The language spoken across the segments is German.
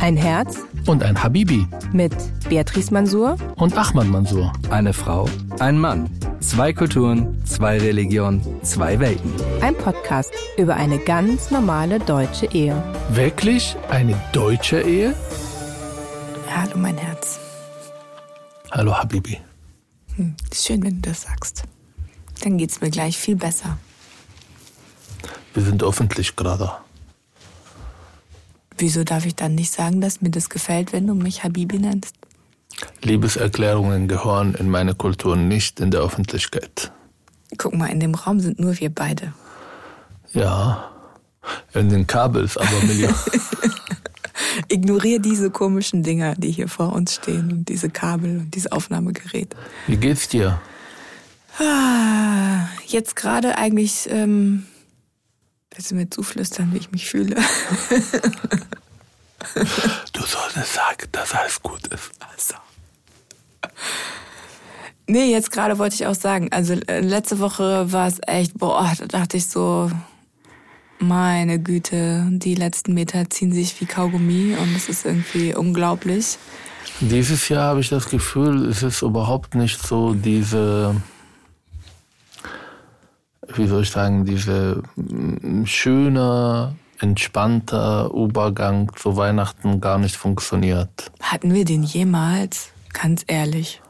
Ein Herz und ein Habibi mit Beatrice Mansour und Ahmad Mansour. Eine Frau, ein Mann. Zwei Kulturen, zwei Religionen, zwei Welten. Ein Podcast über eine ganz normale deutsche Ehe. Wirklich eine deutsche Ehe? Hallo mein Herz. Hallo Habibi. Hm, schön, wenn du das sagst. Dann geht's mir gleich viel besser. Wir sind öffentlich gerade. Wieso darf ich dann nicht sagen, dass mir das gefällt, wenn du mich Habibi nennst? Liebeserklärungen gehören in meine Kultur nicht in der Öffentlichkeit. Guck mal, in dem Raum sind nur wir beide. Ja, in den Kabels, aber Millionen. Ignoriere diese komischen Dinger, die hier vor uns stehen und diese Kabel und dieses Aufnahmegerät. Wie geht's dir? Ah, jetzt gerade eigentlich ähm, Willst du mir zuflüstern, wie ich mich fühle? du solltest sagen, dass alles gut ist. Also. Nee, jetzt gerade wollte ich auch sagen, also äh, letzte Woche war es echt, boah, da dachte ich so, meine Güte, die letzten Meter ziehen sich wie Kaugummi und es ist irgendwie unglaublich. Dieses Jahr habe ich das Gefühl, es ist überhaupt nicht so diese wie soll ich sagen, diese mm, schöne, entspannte Übergang zu Weihnachten gar nicht funktioniert. Hatten wir den jemals? Ganz ehrlich.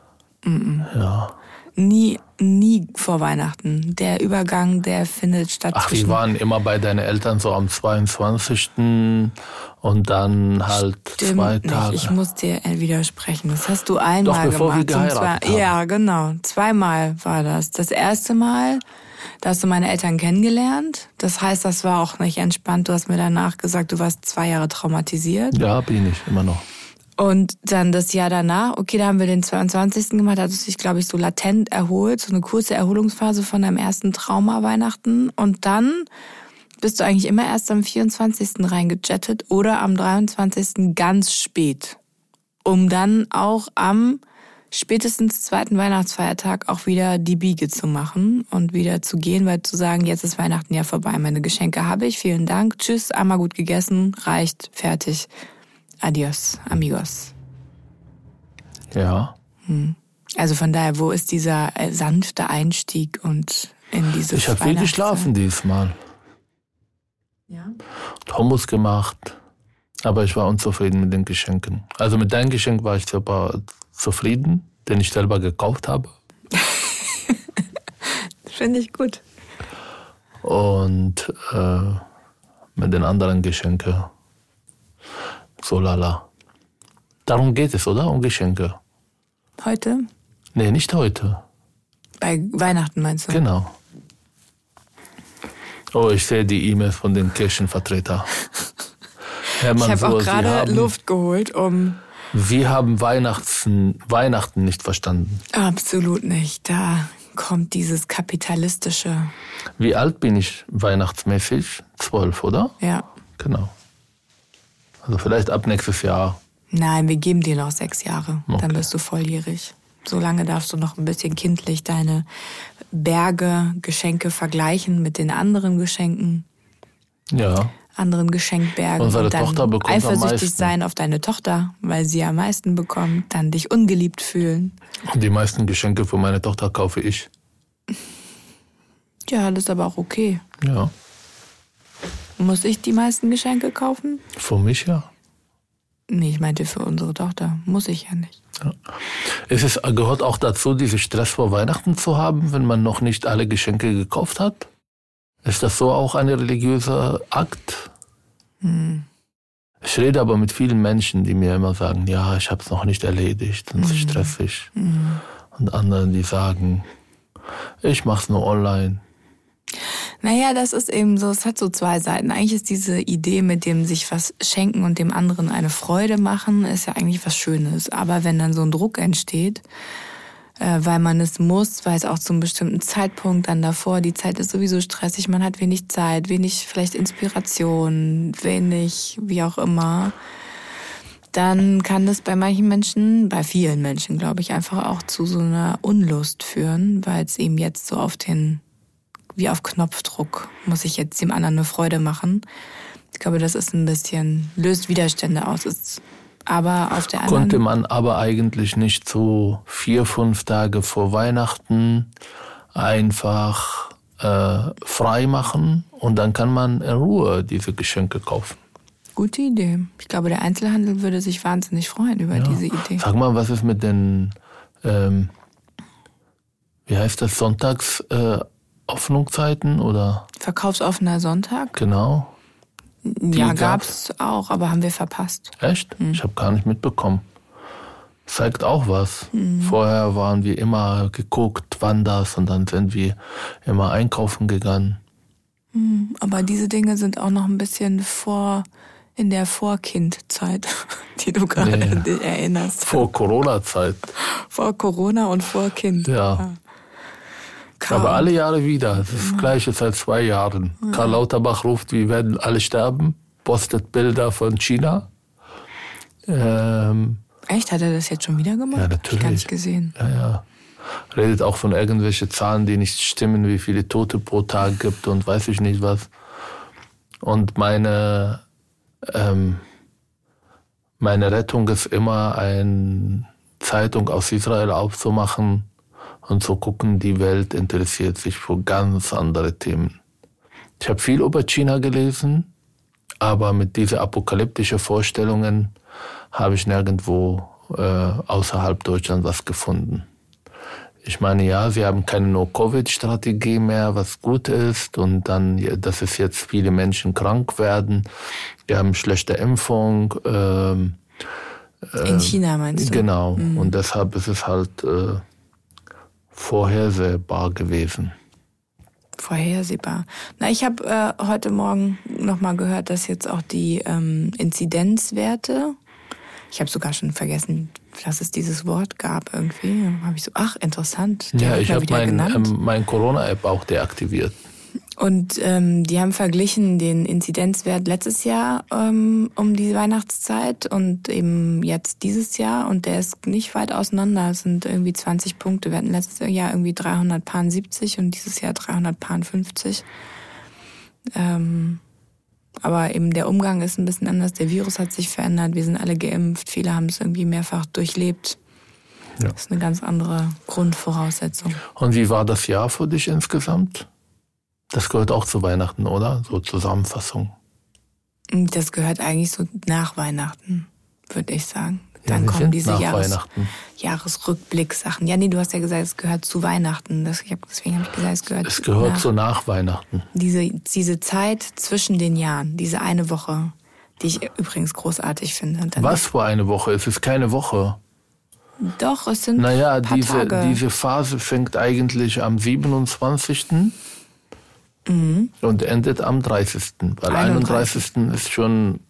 Mm -mm. Ja. Nie, nie vor Weihnachten. Der Übergang, der findet statt. Ach, wir waren immer bei deinen Eltern so am 22. und dann halt Stimmt zwei Tage. Nicht. Ich muss dir widersprechen. Das hast du einmal Doch, bevor gemacht. Wir geheiratet haben. Ja, genau. Zweimal war das. Das erste Mal da hast du meine Eltern kennengelernt. Das heißt, das war auch nicht entspannt. Du hast mir danach gesagt, du warst zwei Jahre traumatisiert. Ja, bin ich immer noch. Und dann das Jahr danach, okay, da haben wir den 22. gemacht, da hat es sich, glaube ich, so latent erholt, so eine kurze Erholungsphase von deinem ersten Trauma Weihnachten. Und dann bist du eigentlich immer erst am 24. reingejettet oder am 23. ganz spät. Um dann auch am spätestens zweiten Weihnachtsfeiertag auch wieder die Biege zu machen und wieder zu gehen, weil zu sagen, jetzt ist Weihnachten ja vorbei, meine Geschenke habe ich, vielen Dank, tschüss, einmal gut gegessen, reicht, fertig, adios, amigos. Ja. Hm. Also von daher, wo ist dieser äh, sanfte Einstieg und in dieses Ich habe viel geschlafen diesmal. Ja. Hummus gemacht, aber ich war unzufrieden mit den Geschenken. Also mit deinem Geschenk war ich super zufrieden, den ich selber gekauft habe. Finde ich gut. Und äh, mit den anderen Geschenken so lala. Darum geht es, oder? Um Geschenke. Heute? Nee, nicht heute. Bei Weihnachten meinst du? Genau. Oh, ich sehe die E-Mails von den Kirchenvertretern. ich habe auch gerade Luft geholt, um wir haben Weihnachten, Weihnachten nicht verstanden. Absolut nicht. Da kommt dieses kapitalistische. Wie alt bin ich weihnachtsmäßig? Zwölf, oder? Ja. Genau. Also vielleicht ab nächstes Jahr. Nein, wir geben dir noch sechs Jahre. Okay. Dann bist du volljährig. Solange darfst du noch ein bisschen kindlich deine Berge, Geschenke vergleichen mit den anderen Geschenken. Ja anderen Geschenkbergen Unsere und dann Tochter bekommt eifersüchtig sein auf deine Tochter, weil sie am meisten bekommt, dann dich ungeliebt fühlen. Und die meisten Geschenke für meine Tochter kaufe ich. Ja, das ist aber auch okay. Ja. Muss ich die meisten Geschenke kaufen? Für mich ja. Nee, ich meinte für unsere Tochter. Muss ich ja nicht. Ja. Es ist, gehört auch dazu, diesen Stress vor Weihnachten zu haben, wenn man noch nicht alle Geschenke gekauft hat? Ist das so auch ein religiöser Akt? Hm. Ich rede aber mit vielen Menschen, die mir immer sagen, ja, ich habe es noch nicht erledigt, und es ist hm. stressig. Hm. Und anderen, die sagen, ich mache es nur online. Naja, das ist eben so, es hat so zwei Seiten. Eigentlich ist diese Idee mit dem sich was schenken und dem anderen eine Freude machen, ist ja eigentlich was Schönes. Aber wenn dann so ein Druck entsteht, äh, weil man es muss, weil es auch zum bestimmten Zeitpunkt dann davor, die Zeit ist sowieso stressig, man hat wenig Zeit, wenig vielleicht Inspiration, wenig, wie auch immer, dann kann das bei manchen Menschen, bei vielen Menschen, glaube ich, einfach auch zu so einer Unlust führen, weil es eben jetzt so auf den, wie auf Knopfdruck, muss ich jetzt dem anderen eine Freude machen. Ich glaube, das ist ein bisschen, löst Widerstände aus. Ist, aber auf der anderen Konnte man aber eigentlich nicht so vier, fünf Tage vor Weihnachten einfach äh, frei machen und dann kann man in Ruhe diese Geschenke kaufen. Gute Idee. Ich glaube, der Einzelhandel würde sich wahnsinnig freuen über diese Idee. Sag mal, was ist mit den, ähm, wie heißt das, Sonntags äh, Öffnungszeiten oder Verkaufsoffener Sonntag? genau? Ja, gab's? gab's auch, aber haben wir verpasst. Echt? Ich habe gar nicht mitbekommen. Zeigt auch was. Mhm. Vorher waren wir immer geguckt, wann das und dann sind wir immer einkaufen gegangen. Aber diese Dinge sind auch noch ein bisschen vor in der Vorkindzeit, die du gerade Ja, ja. dich erinnerst. Vor Corona-Zeit. Vor Corona und vor Kind. Ja. Kaum. Aber alle Jahre wieder. Das Gleiche seit zwei Jahren. Karl Lauterbach ruft, wir werden alle sterben, postet Bilder von China. Ähm, Echt? Hat er das jetzt schon wieder gemacht? Ja, Hab Ich gar natürlich. nicht gesehen. ja, ja. Redet auch von irgendwelchen Zahlen, die nicht stimmen, wie viele Tote pro Tag gibt und weiß ich nicht was. Und meine, ähm, meine Rettung ist immer, eine Zeitung aus Israel aufzumachen und zu gucken, die Welt interessiert sich für ganz andere Themen. Ich habe viel über China gelesen, aber mit diesen apokalyptischen Vorstellungen habe ich nirgendwo äh, außerhalb Deutschland was gefunden. Ich meine, ja, sie haben keine No-Covid-Strategie mehr, was gut ist. Und dann, dass es jetzt viele Menschen krank werden. Wir haben schlechte Impfung. Ähm, In China meinst du? genau. Und deshalb ist es halt äh, vorhersehbar gewesen. Vorhersehbar. Na, ich habe äh, heute Morgen nochmal gehört, dass jetzt auch die ähm, Inzidenzwerte, ich habe sogar schon vergessen, dass es dieses Wort gab irgendwie. Dann habe ich so, ach, interessant. Ja, ich habe mein, ähm, mein Corona-App auch deaktiviert. Und ähm, die haben verglichen den Inzidenzwert letztes Jahr ähm, um die Weihnachtszeit und eben jetzt dieses Jahr und der ist nicht weit auseinander. Es sind irgendwie 20 Punkte. Wir hatten letztes Jahr irgendwie 370 und dieses Jahr 350. Ähm, aber eben der Umgang ist ein bisschen anders. Der Virus hat sich verändert. Wir sind alle geimpft. Viele haben es irgendwie mehrfach durchlebt. Ja. Das ist eine ganz andere Grundvoraussetzung. Und wie war das Jahr für dich insgesamt? Das gehört auch zu Weihnachten, oder? So Zusammenfassung. Das gehört eigentlich so nach Weihnachten, würde ich sagen. Ja, Dann wir kommen diese Jahres. Jahresrückblick-Sachen. Ja, nee, du hast ja gesagt, es gehört zu Weihnachten. Das, ich hab, deswegen habe ich gesagt, es gehört, Es gehört nach, so nach Weihnachten. diese, diese Zeit zwischen den Jahren, diese eine Woche, die ich übrigens großartig finde. Was für eine Woche? Es ist keine Woche. Doch, es sind Naja, paar diese, Tage. diese Phase fängt eigentlich am 27. Mhm. und endet am 30. Weil 31. 31. ist schon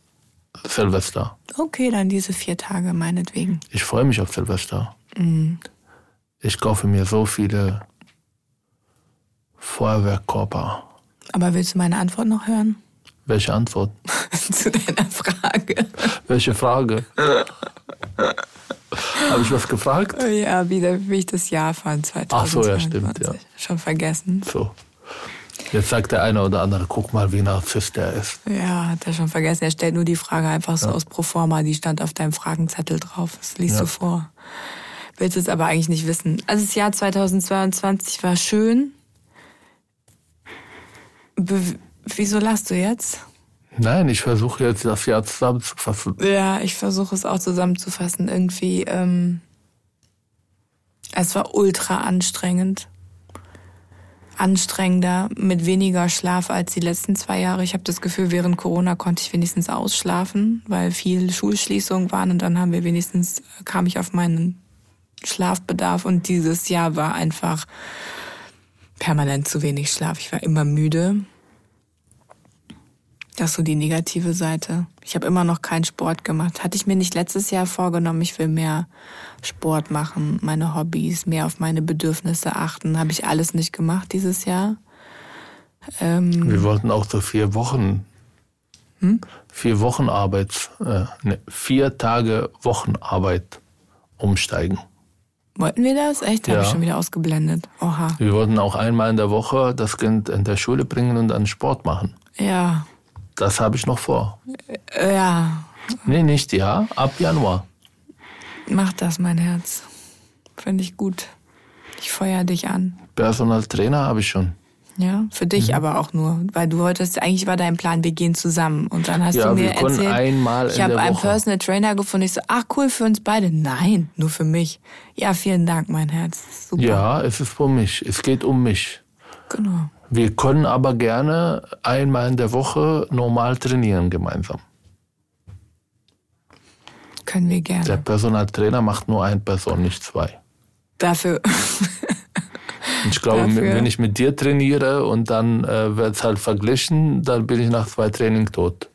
Silvester. Okay, dann diese vier Tage meinetwegen. Ich freue mich auf Silvester. Mhm. Ich kaufe mir so viele Feuerwerkkörper. Aber willst du meine Antwort noch hören? Welche Antwort? Zu deiner Frage. Welche Frage? Habe ich was gefragt? Ja, wie, wie ich das Jahr fand, 2022. Ach so, ja, stimmt, ja. Schon vergessen. So. Jetzt sagt der eine oder andere, guck mal, wie Narzisst der ist. Ja, hat er schon vergessen. Er stellt nur die Frage einfach so aus Proforma. Die stand auf deinem Fragenzettel drauf. Das liest Ja. du vor. Willst es aber eigentlich nicht wissen. Also das Jahr 2022 war schön. Be Wieso lachst du jetzt? Nein, ich versuche jetzt das Jahr zusammenzufassen. Ja, ich versuche es auch zusammenzufassen. Irgendwie, ähm, es war ultra anstrengend. Anstrengender, mit weniger Schlaf als die letzten zwei Jahre. Ich habe das Gefühl, während Corona konnte ich wenigstens ausschlafen, weil viel Schulschließungen waren und dann haben wir wenigstens, kam ich auf meinen Schlafbedarf und dieses Jahr war einfach permanent zu wenig Schlaf. Ich war immer müde. Das ist so die negative Seite. Ich habe immer noch keinen Sport gemacht. Hatte ich mir nicht letztes Jahr vorgenommen, ich will mehr Sport machen, meine Hobbys, mehr auf meine Bedürfnisse achten. Habe ich alles nicht gemacht dieses Jahr. Ähm, Wir wollten auch so vier Wochen, vier Wochen Arbeits, äh, ne, vier Tage Wochenarbeit umsteigen. wollten wir das? Echt? Habe Ja. ich schon wieder ausgeblendet. Oha. Wir wollten auch einmal in der Woche das Kind in der Schule bringen und dann Sport machen. Ja. Das habe ich noch vor. Ja, Nee, nicht ja, ab Januar. mach das, mein Herz. Finde ich gut. Ich feuer dich an. Personal Trainer habe ich schon. Ja, für dich Mhm. aber auch nur, weil du wolltest, eigentlich war dein Plan, wir gehen zusammen. Und dann hast Ja, du mir wir erzählt, einmal ich habe einen Woche. Personal Trainer gefunden. Ich so, ach cool für uns beide. Nein, nur für mich. Ja, vielen Dank, mein Herz. Super. Ja, es ist für mich. Es geht um mich. Genau. Wir können aber gerne einmal in der Woche normal trainieren gemeinsam. Können wir gerne. Der Personaltrainer macht nur eine Person, nicht zwei. Dafür. Ich glaube, Dafür- wenn ich mit dir trainiere und dann äh, wird es halt verglichen, dann bin ich nach zwei Training tot.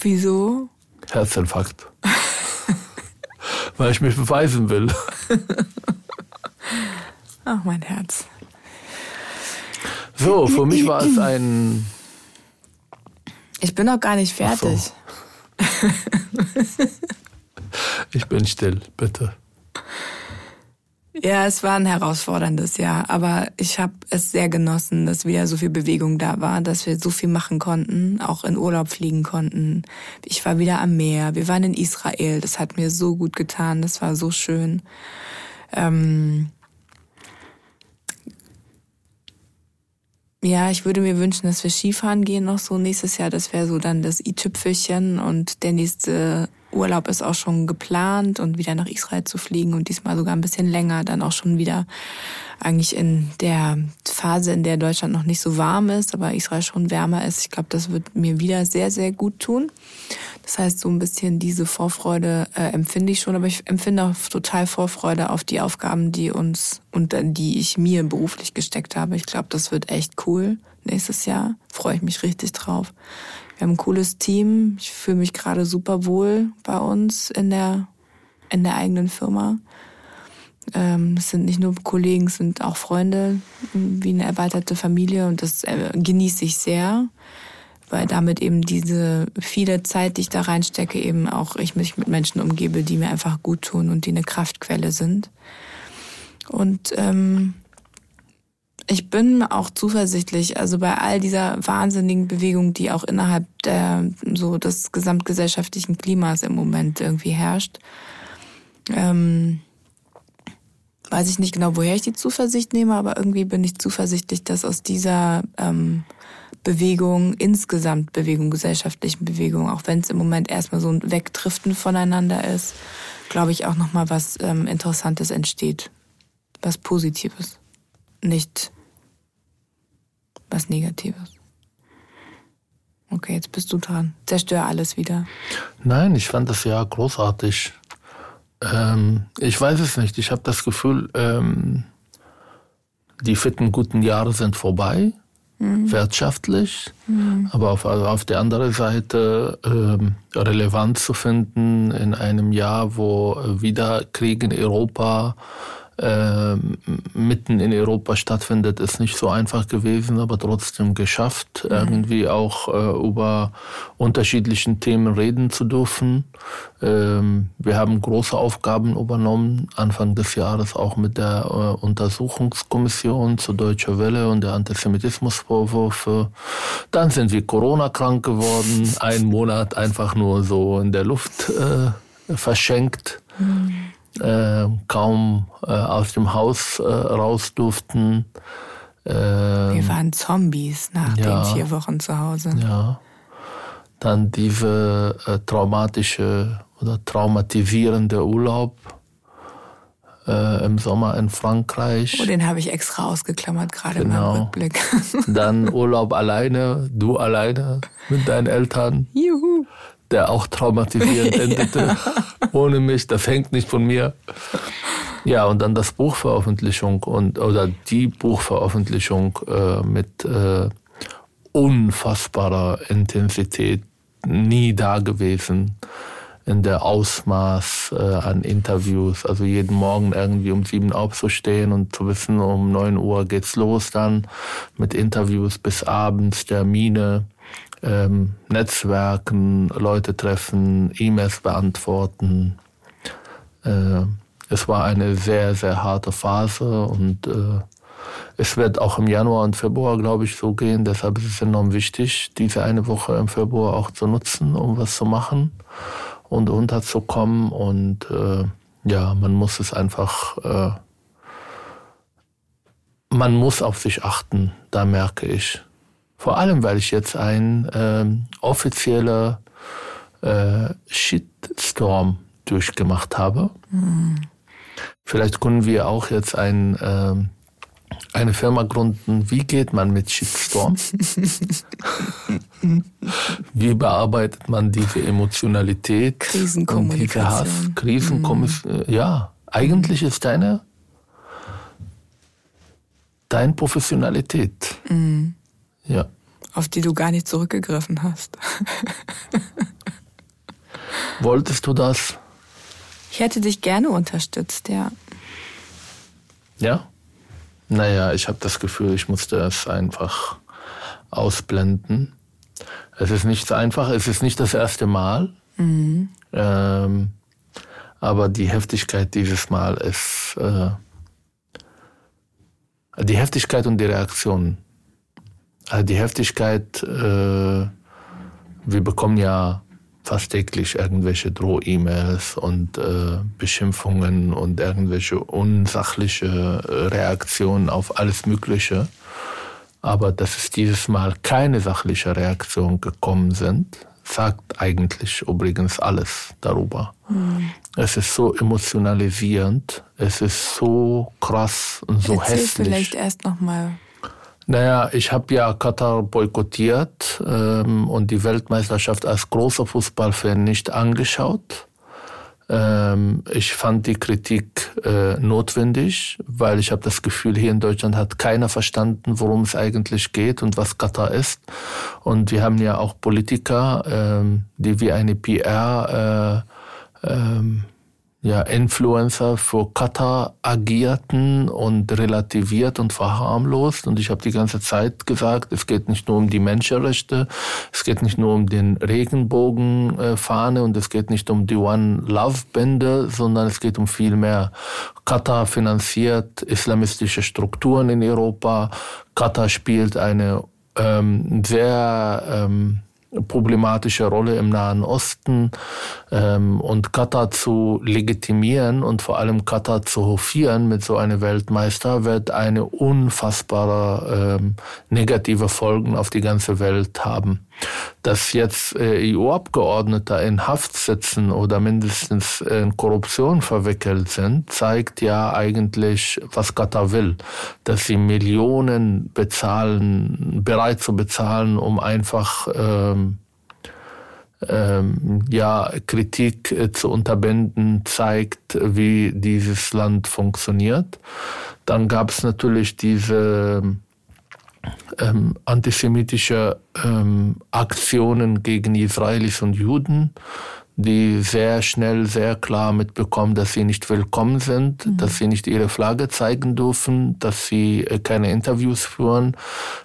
Wieso? Herzinfarkt. Weil ich mich beweisen will. Ach, mein Herz. So, für mich war es ein. Ich bin noch gar nicht so. fertig. Ich bin still, bitte. Ja, es war ein herausforderndes Jahr, aber ich habe es sehr genossen, dass wieder so viel Bewegung da war, dass wir so viel machen konnten, auch in Urlaub fliegen konnten. Ich war wieder am Meer, wir waren in Israel, das hat mir so gut getan, das war so schön. Ähm ja, ich würde mir wünschen, dass wir Skifahren gehen noch so nächstes Jahr. Das wäre so dann das i-Tüpfelchen und der nächste Urlaub ist auch schon geplant und wieder nach Israel zu fliegen und diesmal sogar ein bisschen länger, dann auch schon wieder eigentlich in der Phase, in der Deutschland noch nicht so warm ist, aber Israel schon wärmer ist. Ich glaube, das wird mir wieder sehr, sehr gut tun. Das heißt, so ein bisschen diese Vorfreude äh, empfinde ich schon, aber ich empfinde auch total Vorfreude auf die Aufgaben, die uns und die ich mir beruflich gesteckt habe. Ich glaube, das wird echt cool nächstes Jahr. Freue ich mich richtig drauf. Wir haben ein cooles Team. Ich fühle mich gerade super wohl bei uns in der in der eigenen Firma. Ähm, es sind nicht nur Kollegen, es sind auch Freunde, wie eine erweiterte Familie und das äh, genieße ich sehr, weil damit eben diese viele Zeit, die ich da reinstecke, eben auch ich mich mit Menschen umgebe, die mir einfach gut tun und die eine Kraftquelle sind. Und ähm, ich bin auch zuversichtlich, also bei all dieser wahnsinnigen Bewegung, die auch innerhalb der so des gesamtgesellschaftlichen Klimas im Moment irgendwie herrscht, ähm, weiß ich nicht genau, woher ich die Zuversicht nehme, aber irgendwie bin ich zuversichtlich, dass aus dieser ähm, Bewegung, insgesamt Bewegung, gesellschaftlichen Bewegung, auch wenn es im Moment erstmal so ein Wegdriften voneinander ist, glaube ich auch nochmal was ähm, Interessantes entsteht. Was Positives. Nicht was Negatives. Okay, jetzt bist du dran. Zerstör alles wieder. Nein, ich fand das Jahr großartig. Ähm, ich weiß es nicht. Ich habe das Gefühl, ähm, die fitten, guten Jahre sind vorbei, wirtschaftlich. Aber auf, also auf der anderen Seite ähm, Relevanz zu finden in einem Jahr, wo wieder Krieg in Europa ähm, mitten in Europa stattfindet, ist nicht so einfach gewesen, aber trotzdem geschafft, irgendwie auch äh, über unterschiedlichen Themen reden zu dürfen. Ähm, wir haben große Aufgaben übernommen, Anfang des Jahres auch mit der äh, Untersuchungskommission zur Deutsche Welle und der Antisemitismusvorwürfe. Dann sind wir Corona-krank geworden, einen Monat einfach nur so in der Luft äh, verschenkt äh, kaum äh, aus dem Haus äh, raus durften. Äh, Wir waren Zombies nach ja. den vier Wochen zu Hause. ja. Dann diese äh, traumatische oder traumatisierende Urlaub äh, im Sommer in Frankreich. Oh, den habe ich extra ausgeklammert, gerade Genau. im Rückblick. Dann Urlaub alleine, du alleine mit deinen Eltern, Juhu. Der auch traumatisierend endete. Ohne mich, das hängt nicht von mir. Ja, und dann das Buchveröffentlichung und oder die Buchveröffentlichung äh, mit äh, unfassbarer Intensität, nie da gewesen in der Ausmaß äh, an Interviews. Also jeden Morgen irgendwie um sieben aufzustehen und zu wissen, um neun Uhr geht's los dann mit Interviews bis abends, Termine, ähm, Netzwerken, Leute treffen, E-Mails beantworten. Äh, es war eine sehr, sehr harte Phase und äh, Es wird auch im Januar und Februar, glaube ich, so gehen. Deshalb ist es enorm wichtig, diese eine Woche im Februar auch zu nutzen, um was zu machen und runterzukommen. Und äh, ja, man muss es einfach, äh, man muss auf sich achten, da merke ich. Vor allem, weil ich jetzt ein äh, offizieller äh, Shitstorm durchgemacht habe. Mhm. Vielleicht können wir auch jetzt ein, äh, eine Firma gründen. Wie geht man mit Shitstorm? Wie bearbeitet man diese Emotionalität? Krisenkommunikation. Und diese Hass? Krisenkommunikation. Mhm. Ja, eigentlich ist deine, deine Professionalität. Mhm. Ja. Auf die du gar nicht zurückgegriffen hast. Wolltest du das? Ich hätte dich gerne unterstützt, ja. Ja? Naja, ich habe das Gefühl, ich musste es einfach ausblenden. Es ist nicht so einfach, es ist nicht das erste Mal. Mhm. Ähm, aber die Heftigkeit dieses Mal ist äh, die Heftigkeit und die Reaktion. Also die Heftigkeit, äh, wir bekommen ja fast täglich irgendwelche Droh-E-Mails und äh, Beschimpfungen und irgendwelche unsachliche äh, Reaktionen auf alles Mögliche. Aber dass es dieses Mal keine sachliche Reaktion gekommen sind, sagt eigentlich übrigens alles darüber. Mhm. Es ist so emotionalisierend, es ist so krass und so Erzähl hässlich. vielleicht erst nochmal, naja, ich habe ja Katar boykottiert ähm, und die Weltmeisterschaft als großer Fußballfan nicht angeschaut. Ähm, ich fand die Kritik äh, notwendig, weil ich habe das Gefühl, hier in Deutschland hat keiner verstanden, worum es eigentlich geht und was Katar ist. Und wir haben ja auch Politiker, ähm, die wie eine PR äh, ähm, ja, Influencer für Katar agierten und relativiert und verharmlost. Und ich habe die ganze Zeit gesagt, es geht nicht nur um die Menschenrechte, es geht nicht nur um den Regenbogenfahne und es geht nicht um die One Love Bände, sondern es geht um viel mehr. Katar finanziert islamistische Strukturen in Europa. Katar spielt eine ähm, sehr ähm, problematische Rolle im Nahen Osten ähm, und Katar zu legitimieren und vor allem Katar zu hofieren mit so einem Weltmeister wird eine unfassbare ähm, negative Folgen auf die ganze Welt haben. Dass jetzt äh, EU-Abgeordnete in Haft sitzen oder mindestens in Korruption verwickelt sind, zeigt ja eigentlich, was Katar will. Dass sie Millionen bezahlen, bereit zu bezahlen, um einfach ähm, ähm, ja, Kritik äh, zu unterbinden, zeigt, wie dieses Land funktioniert. Dann gab es natürlich diese ähm, antisemitische ähm, Aktionen gegen Israelis und Juden, die sehr schnell, sehr klar mitbekommen, dass sie nicht willkommen sind, mhm. dass sie nicht ihre Flagge zeigen dürfen, dass sie äh, keine Interviews führen.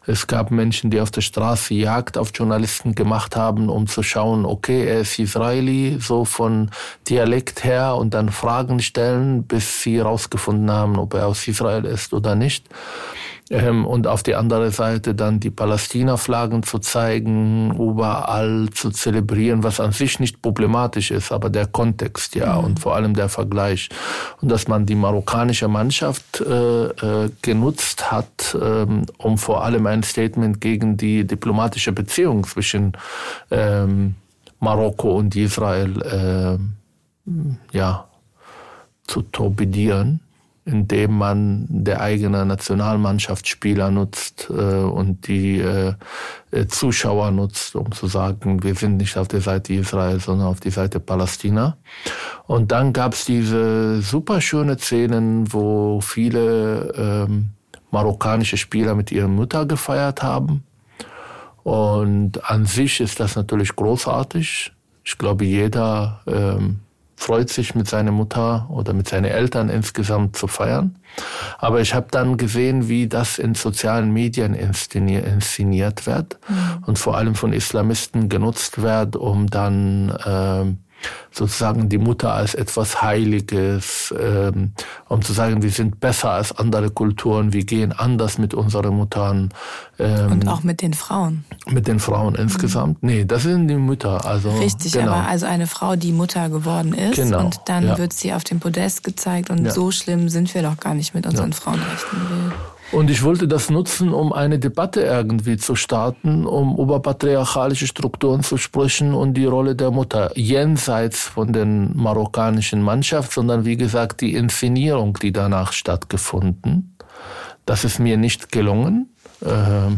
Es gab Menschen, die auf der Straße Jagd auf Journalisten gemacht haben, um zu schauen, okay, er ist Israeli, so von Dialekt her und dann Fragen stellen, bis sie herausgefunden haben, ob er aus Israel ist oder nicht. Ähm, und auf die andere Seite dann die Palästina-Flaggen zu zeigen, überall zu zelebrieren, was an sich nicht problematisch ist, aber der Kontext, ja, mhm. und vor allem der Vergleich. Und dass man die marokkanische Mannschaft äh, äh, genutzt hat, ähm, um vor allem ein Statement gegen die diplomatische Beziehung zwischen ähm, Marokko und Israel äh, ja, zu torpedieren indem man der eigene Nationalmannschaftsspieler nutzt äh, und die äh, Zuschauer nutzt, um zu sagen, wir sind nicht auf der Seite Israel, sondern auf die Seite Palästina. Und dann gab es diese super schöne Szenen, wo viele ähm, marokkanische Spieler mit ihrer Mutter gefeiert haben. Und an sich ist das natürlich großartig. Ich glaube, jeder ähm, freut sich mit seiner Mutter oder mit seinen Eltern insgesamt zu feiern. Aber ich habe dann gesehen, wie das in sozialen Medien inszeniert wird mhm. und vor allem von Islamisten genutzt wird, um dann äh, sozusagen die Mutter als etwas Heiliges, ähm, um zu sagen, wir sind besser als andere Kulturen, wir gehen anders mit unseren Muttern. Ähm, und auch mit den Frauen. Mit den Frauen insgesamt? Mhm. Nee, das sind die Mütter. Also, Richtig, genau. aber also eine Frau, die Mutter geworden ist genau. und dann ja. wird sie auf dem Podest gezeigt und ja. so schlimm sind wir doch gar nicht mit unseren ja. Frauenrechten. Und ich wollte das nutzen, um eine Debatte irgendwie zu starten, um über patriarchalische Strukturen zu sprechen und die Rolle der Mutter jenseits von den marokkanischen Mannschaft, sondern wie gesagt die Inszenierung, die danach stattgefunden. Das ist mir nicht gelungen. Äh,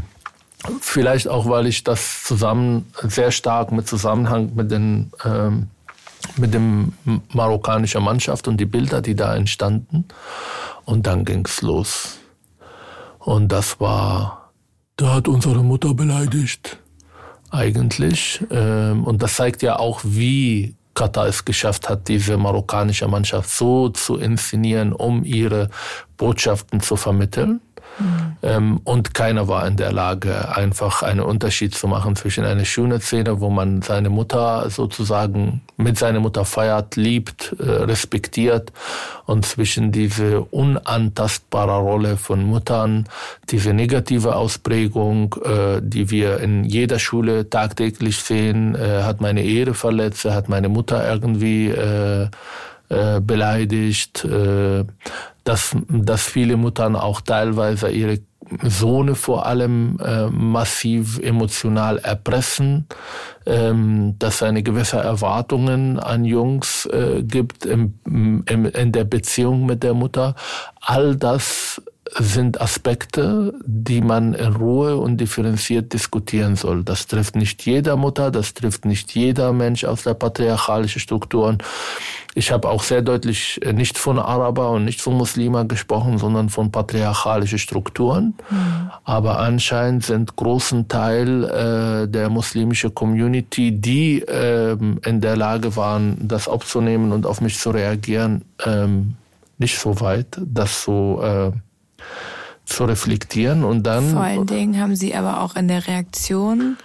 vielleicht auch, weil ich das zusammen sehr stark mit Zusammenhang mit den äh, mit dem marokkanischen Mannschaft und die Bilder, die da entstanden. Und dann ging's los. Und das war, der hat unsere Mutter beleidigt, eigentlich. Ähm, und das zeigt ja auch, wie Katar es geschafft hat, diese marokkanische Mannschaft so zu inszenieren, um ihre Botschaften zu vermitteln. Mhm. Ähm, und keiner war in der Lage, einfach einen Unterschied zu machen zwischen einer schönen Szene, wo man seine Mutter sozusagen mit seiner Mutter feiert, liebt, äh, respektiert und zwischen diese unantastbare Rolle von Muttern, diese negative Ausprägung, äh, die wir in jeder Schule tagtäglich sehen, äh, hat meine Ehre verletzt, hat meine Mutter irgendwie äh, beleidigt, äh, dass, dass viele Muttern auch teilweise ihre Sohne vor allem äh, massiv emotional erpressen, ähm, dass es eine gewisse Erwartungen an Jungs äh, gibt im, im, in der Beziehung mit der Mutter. All das sind Aspekte, die man in Ruhe und differenziert diskutieren soll. Das trifft nicht jeder Mutter, das trifft nicht jeder Mensch aus der patriarchalischen Strukturen. Ich habe auch sehr deutlich äh, nicht von Araber und nicht von Muslimen gesprochen, sondern von patriarchalischen Strukturen. Mhm. Aber anscheinend sind großen Teil äh, der muslimischen Community, die äh, in der Lage waren, das aufzunehmen und auf mich zu reagieren, ähm, nicht so weit, das so äh, zu reflektieren und dann. Vor allen Dingen haben Sie aber auch in der Reaktion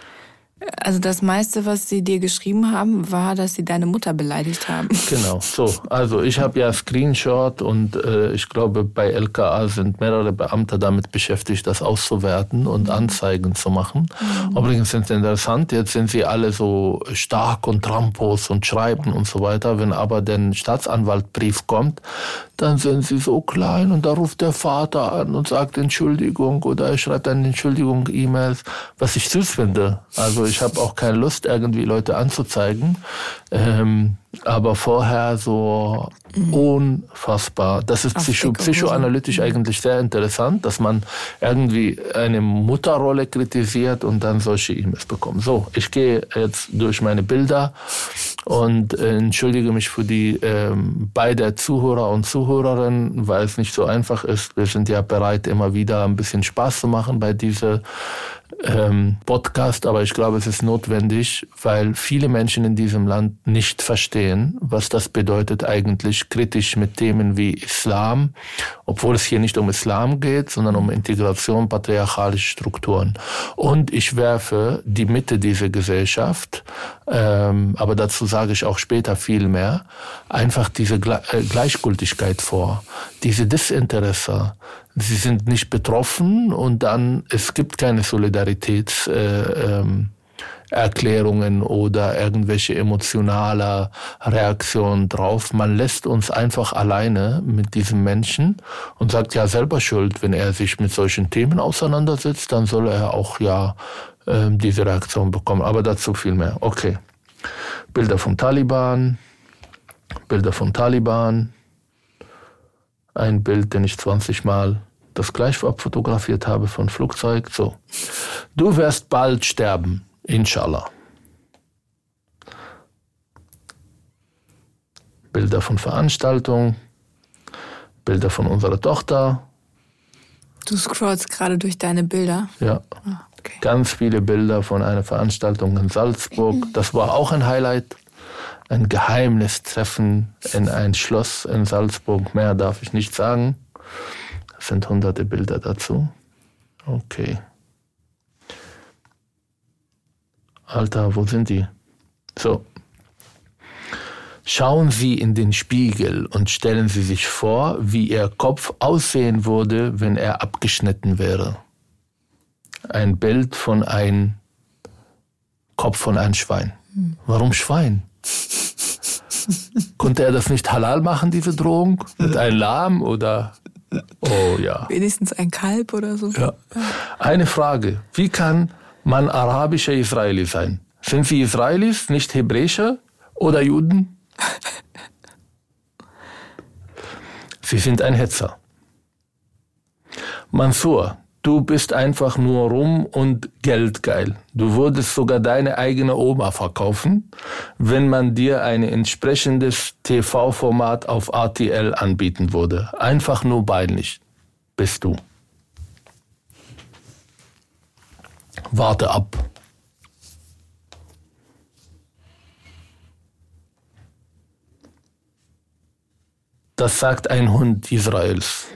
also das meiste, was sie dir geschrieben haben, war, dass sie deine Mutter beleidigt haben. Genau, so. Also ich habe ja Screenshot und äh, ich glaube, bei LKA sind mehrere Beamte damit beschäftigt, das auszuwerten und mhm. Anzeigen zu machen. Mhm. Übrigens sind es interessant, jetzt sind sie alle so stark und Trampos und schreiben und so weiter. Wenn aber der Staatsanwaltbrief kommt, dann sind sie so klein und da ruft der Vater an und sagt Entschuldigung oder er schreibt dann Entschuldigung E-Mails, was ich süß finde. Also ich habe auch keine Lust, irgendwie Leute anzuzeigen. Ähm, aber vorher so unfassbar. Das ist psycho psychoanalytisch eigentlich sehr interessant, dass man irgendwie eine Mutterrolle kritisiert und dann solche E-Mails bekommt. So, ich gehe jetzt durch meine Bilder und äh, entschuldige mich für die ähm, beide Zuhörer und Zuhörerinnen, weil es nicht so einfach ist. Wir sind ja bereit, immer wieder ein bisschen Spaß zu machen bei dieser ähm, Podcast, aber ich glaube, es ist notwendig, weil viele Menschen in diesem Land nicht verstehen, was das bedeutet eigentlich kritisch mit Themen wie Islam, obwohl es hier nicht um Islam geht, sondern um Integration patriarchalischer Strukturen. Und ich werfe die Mitte dieser Gesellschaft, ähm, aber dazu sage ich auch später viel mehr, einfach diese äh, Gleichgültigkeit vor, diese Desinteresse, sie sind nicht betroffen und dann es gibt keine Solidaritätserklärungen äh, ähm, oder irgendwelche emotionale Reaktionen drauf. Man lässt uns einfach alleine mit diesem Menschen und sagt ja selber schuld, wenn er sich mit solchen Themen auseinandersetzt, dann soll er auch ja äh, diese Reaktion bekommen. Aber dazu viel mehr. Okay. Bilder vom Taliban, Bilder vom Taliban, ein Bild, den ich 20 Mal das gleich abfotografiert habe von Flugzeug. So, du wirst bald sterben, inshallah. Bilder von Veranstaltungen, Bilder von unserer Tochter. Du scrollst gerade durch deine Bilder. Ja. Ah, okay. Ganz viele Bilder von einer Veranstaltung in Salzburg. Das war auch ein Highlight ein geheimes Treffen in ein Schloss in Salzburg. Mehr darf ich nicht sagen. Es sind hunderte Bilder dazu. Okay. Alter, wo sind die? So. Schauen Sie in den Spiegel und stellen Sie sich vor, wie Ihr Kopf aussehen würde, wenn er abgeschnitten wäre. Ein Bild von einem Kopf von einem Schwein. Warum Schwein? Konnte er das nicht halal machen, diese Drohung? Mit einem Lahm oder? Oh ja. Wenigstens ein Kalb oder so. Ja. Eine Frage. Wie kann man arabischer Israeli sein? Sind Sie Israelis, nicht Hebräischer oder Juden? Sie sind ein Hetzer. Mansur, du bist einfach nur rum und geldgeil. Du würdest sogar deine eigene Oma verkaufen, wenn man dir ein entsprechendes TV-Format auf RTL anbieten würde. Einfach nur peinlich bist du. Warte ab. Das sagt ein Hund Israels.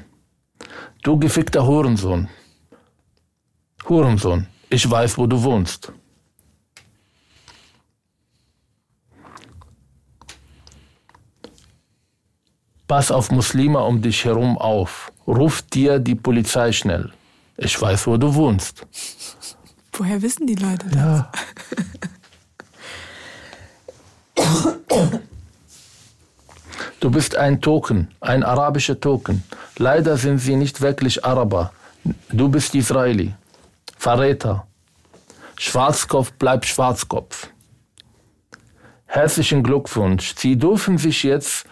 Du gefickter Hurensohn. Hurensohn, ich weiß, wo du wohnst. Pass auf Muslime um dich herum auf. Ruf dir die Polizei schnell. Ich weiß, wo du wohnst. Woher wissen die Leute das? Ja. Du bist ein Token, ein arabischer Token. Leider sind sie nicht wirklich Araber. Du bist Israeli. Verräter. Schwarzkopf bleibt Schwarzkopf. Herzlichen Glückwunsch. Sie dürfen sich jetzt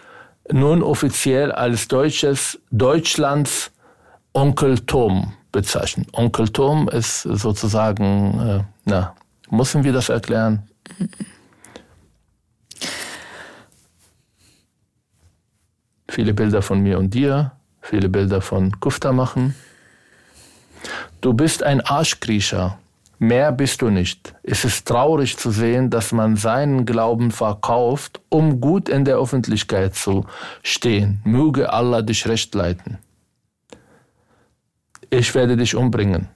nun offiziell als deutsches Deutschlands Onkel Tom bezeichnen. Onkel Tom ist sozusagen, äh, na, müssen wir das erklären? Viele Bilder von mir und dir, viele Bilder von Kufta machen. Du bist ein Arschkriecher. Mehr bist du nicht. Es ist traurig zu sehen, dass man seinen Glauben verkauft, um gut in der Öffentlichkeit zu stehen. Möge Allah dich recht leiten. Ich werde dich umbringen.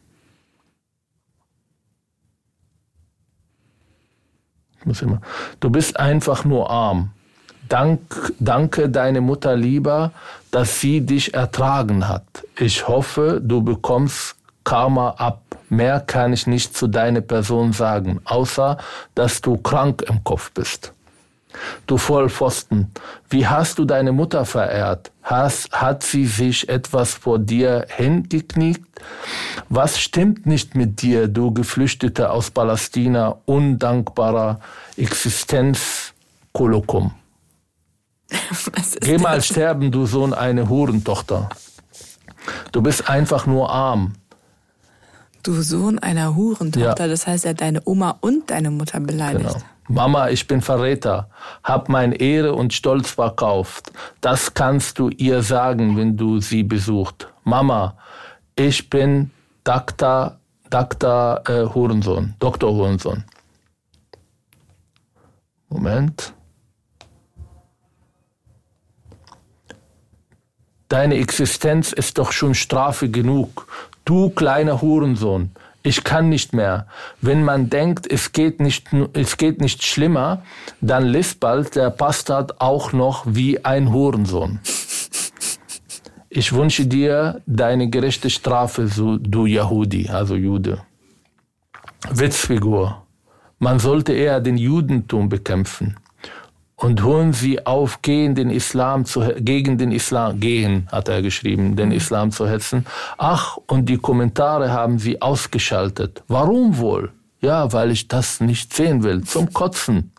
Du bist einfach nur arm. Dank, danke deine Mutter lieber, dass sie dich ertragen hat. Ich hoffe, du bekommst Karma ab. Mehr kann ich nicht zu deiner Person sagen, außer dass du krank im Kopf bist. Du Vollpfosten, wie hast du deine Mutter verehrt? Hast, hat sie sich etwas vor dir hingekniet? Was stimmt nicht mit dir, du Geflüchteter aus Palästina, undankbarer Existenzkolokum? Geh mal das? sterben, du Sohn, eine Hurentochter. Du bist einfach nur arm. Du Sohn einer Hurentochter, ja. das heißt, er hat deine Oma und deine Mutter beleidigt. Genau. Mama, ich bin Verräter, hab mein Ehre und Stolz verkauft. Das kannst du ihr sagen, wenn du sie besucht. Mama, ich bin Dr. Dr. Äh, Hurensohn, Dr. Hurensohn. Moment. Deine Existenz ist doch schon Strafe genug. Du kleiner Hurensohn, ich kann nicht mehr. Wenn man denkt, es geht nicht, es geht nicht schlimmer, dann lässt bald der Bastard auch noch wie ein Hurensohn. Ich wünsche dir deine gerechte Strafe, du Yahudi, also Jude. Witzfigur. Man sollte eher den Judentum bekämpfen und holen sie auf, gegen den Islam zu, gegen den Islam, gehen, hat er geschrieben, den mhm. Islam zu hetzen. Ach, und die Kommentare haben sie ausgeschaltet. Warum wohl? Ja, weil ich das nicht sehen will. Zum Kotzen.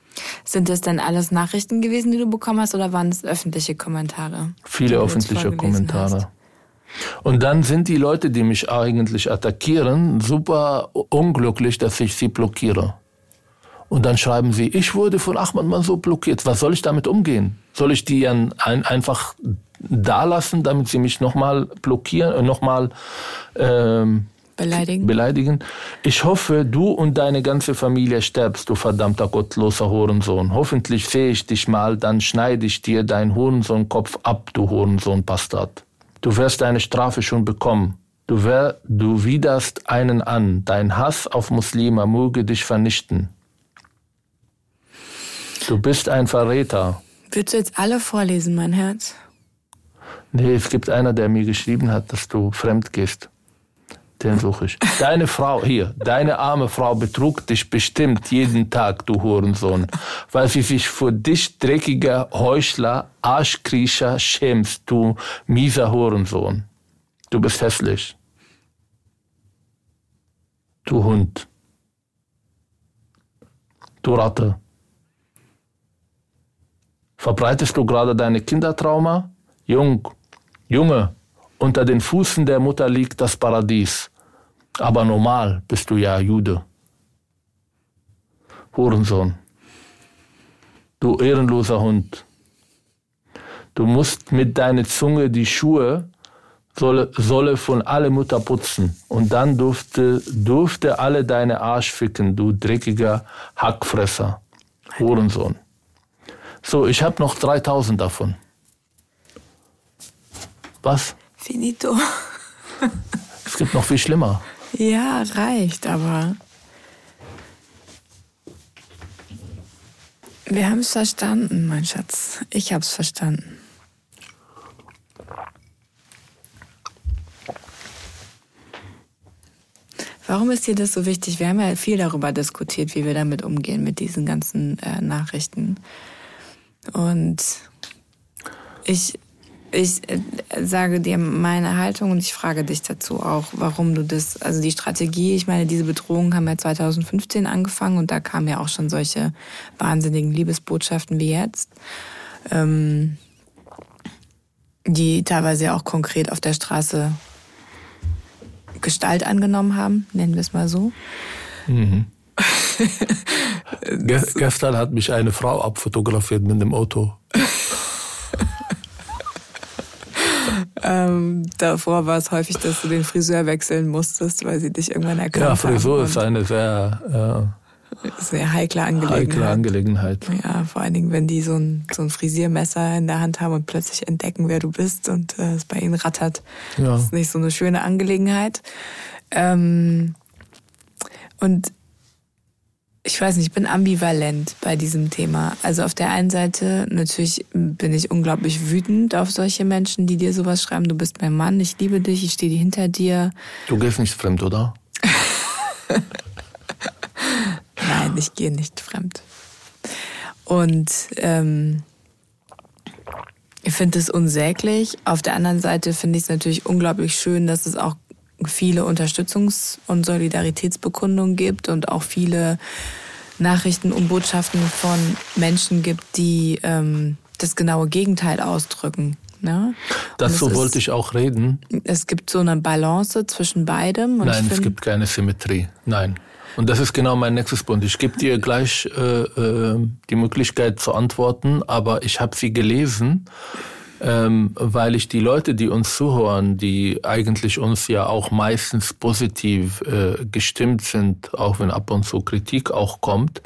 Sind das denn alles Nachrichten gewesen, die du bekommen hast, oder waren es öffentliche Kommentare? Viele öffentliche Kommentare. Hast? Und dann sind die Leute, die mich eigentlich attackieren, super unglücklich, dass ich sie blockiere. Und dann schreiben sie, ich wurde von Ahmad Mansour blockiert. Was soll ich damit umgehen? Soll ich die ein, einfach da lassen, damit sie mich nochmal blockieren, äh, nochmal ähm, beleidigen. beleidigen? Ich hoffe, du und deine ganze Familie sterbst, du verdammter gottloser Hurensohn. Hoffentlich sehe ich dich mal, dann schneide ich dir deinen Hurensohnkopf ab, du Hurensohn-Bastard. Du wirst deine Strafe schon bekommen. Du, wär, du widerst einen an. Dein Hass auf Muslime möge dich vernichten. Du bist ein Verräter. Würdest du jetzt alle vorlesen, mein Herz? Nee, es gibt einer, der mir geschrieben hat, dass du fremd gehst. Den suche ich. Deine Frau, hier, deine arme Frau betrug dich bestimmt jeden Tag, du Hurensohn, weil sie sich vor dich dreckiger Heuchler, Arschkriecher schämst, du mieser Hurensohn. Du bist hässlich. Du Hund. Du Ratte. Verbreitest du gerade deine Kindertrauma? Jung, Junge, unter den Füßen der Mutter liegt das Paradies. Aber normal bist du ja Jude. Hurensohn. Du ehrenloser Hund. Du musst mit deiner Zunge die Schuhe solle, solle von alle Mutter putzen. Und dann durfte, durfte alle deine Arsch ficken, du dreckiger Hackfresser. Hurensohn. So, ich habe noch 3000 davon. Was? Finito. Es gibt noch viel schlimmer. Ja, reicht, aber. Wir haben es verstanden, mein Schatz. Ich hab's verstanden. Warum ist dir das so wichtig? Wir haben ja viel darüber diskutiert, wie wir damit umgehen, mit diesen ganzen äh, Nachrichten. Und ich ich äh, sage dir meine Haltung und ich frage dich dazu auch, warum du das, also die Strategie, ich meine, diese Bedrohungen haben ja 2015 angefangen und da kamen ja auch schon solche wahnsinnigen Liebesbotschaften wie jetzt, ähm, die teilweise auch konkret auf der Straße Gestalt angenommen haben, nennen wir es mal so. Mhm. Gestern hat mich eine Frau abfotografiert mit dem Auto. Ähm, davor war es häufig, dass du den Friseur wechseln musstest, weil sie dich irgendwann erkannt haben. Ja, Frisur ist eine sehr, äh, sehr heikle Angelegenheit. Heikle Angelegenheit. Ja, vor allen Dingen, wenn die so ein, so ein Frisiermesser in der Hand haben und plötzlich entdecken, wer du bist und äh, es bei ihnen rattert. Ja. Das ist nicht so eine schöne Angelegenheit. Ähm, und ich weiß nicht, ich bin ambivalent bei diesem Thema. Also auf der einen Seite natürlich bin ich unglaublich wütend auf solche Menschen, die dir sowas schreiben. Du bist mein Mann, ich liebe dich, ich stehe hinter dir. Du gehst nicht fremd, oder? Nein, ich gehe nicht fremd. Und ähm, ich finde es unsäglich. Auf der anderen Seite finde ich es natürlich unglaublich schön, dass es auch viele Unterstützungs- und Solidaritätsbekundungen gibt und auch viele Nachrichten und Botschaften von Menschen gibt, die ähm, das genaue Gegenteil ausdrücken. Ne? Dazu wollte ich auch reden. Es gibt so eine Balance zwischen beidem. Nein, es gibt keine Symmetrie. Nein. Und das ist genau mein nächstes Punkt. Ich gebe dir gleich äh, äh, die Möglichkeit zu antworten, aber ich habe sie gelesen ähm, weil ich die Leute, die uns zuhören, die eigentlich uns ja auch meistens positiv äh, gestimmt sind, auch wenn ab und zu Kritik auch kommt,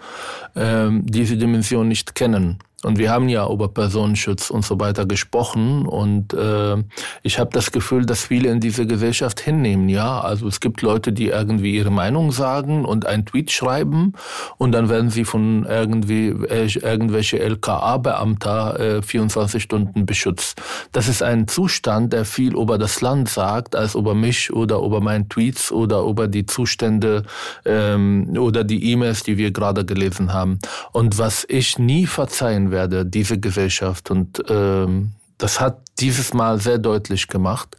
ähm, diese Dimension nicht kennen. Und wir haben ja über Personenschutz und so weiter gesprochen. Und äh, ich habe das Gefühl, dass viele in diese Gesellschaft hinnehmen. Ja, also es gibt Leute, die irgendwie ihre Meinung sagen und einen Tweet schreiben und dann werden sie von irgendwie äh, irgendwelche LKA-Beamter äh, 24 Stunden beschützt. Das ist ein Zustand, der viel über das Land sagt, als über mich oder über meine Tweets oder über die Zustände ähm, oder die E-Mails, die wir gerade gelesen haben. Und was ich nie verzeihen werde, diese Gesellschaft. Und ähm, das hat dieses Mal sehr deutlich gemacht,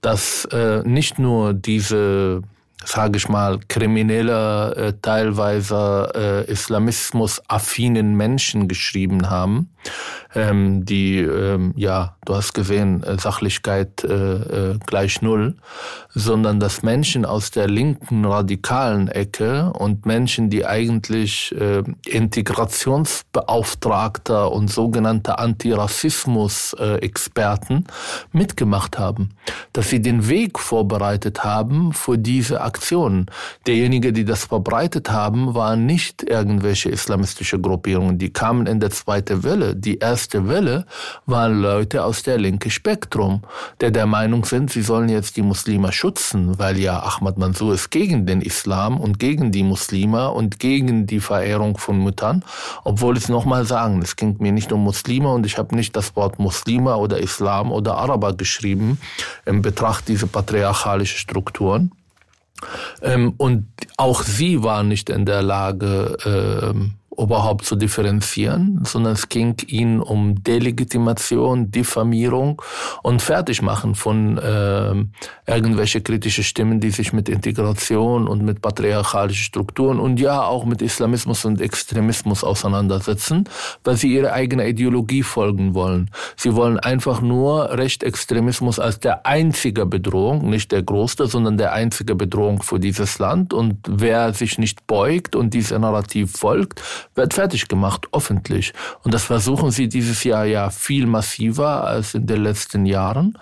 dass äh, nicht nur diese sage ich mal, kriminelle, äh, teilweise äh, islamismus-affinen Menschen geschrieben haben, ähm, die, ähm, ja, du hast gesehen, äh, Sachlichkeit äh, äh, gleich null, sondern dass Menschen aus der linken radikalen Ecke und Menschen, die eigentlich äh, Integrationsbeauftragter und sogenannte Antirassismus-Experten mitgemacht haben, dass sie den Weg vorbereitet haben für diese Aktionen. Derjenige, die das verbreitet haben, waren nicht irgendwelche islamistische Gruppierungen. Die kamen in der zweiten Welle. Die erste Welle waren Leute aus der linken Spektrum, der der Meinung sind, sie sollen jetzt die Muslime schützen, weil ja Ahmad Mansour ist gegen den Islam und gegen die Muslime und gegen die Verehrung von Müttern. Obwohl ich nochmal sagen, es ging mir nicht um Muslime und ich habe nicht das Wort Muslime oder Islam oder Araber geschrieben im Betracht dieser patriarchalischen Strukturen. Ähm, und auch sie waren nicht in der Lage, ähm, überhaupt zu differenzieren, sondern es ging ihnen um Delegitimation, Diffamierung und Fertigmachen von äh, irgendwelche kritische Stimmen, die sich mit Integration und mit patriarchalischen Strukturen und ja auch mit Islamismus und Extremismus auseinandersetzen, weil sie ihre eigene Ideologie folgen wollen. Sie wollen einfach nur Rechtsextremismus als der einzige Bedrohung, nicht der größte, sondern der einzige Bedrohung für dieses Land und wer sich nicht beugt und dieser Narrativ folgt, wird fertig gemacht, öffentlich. Und das versuchen sie dieses Jahr ja viel massiver als in den letzten Jahren.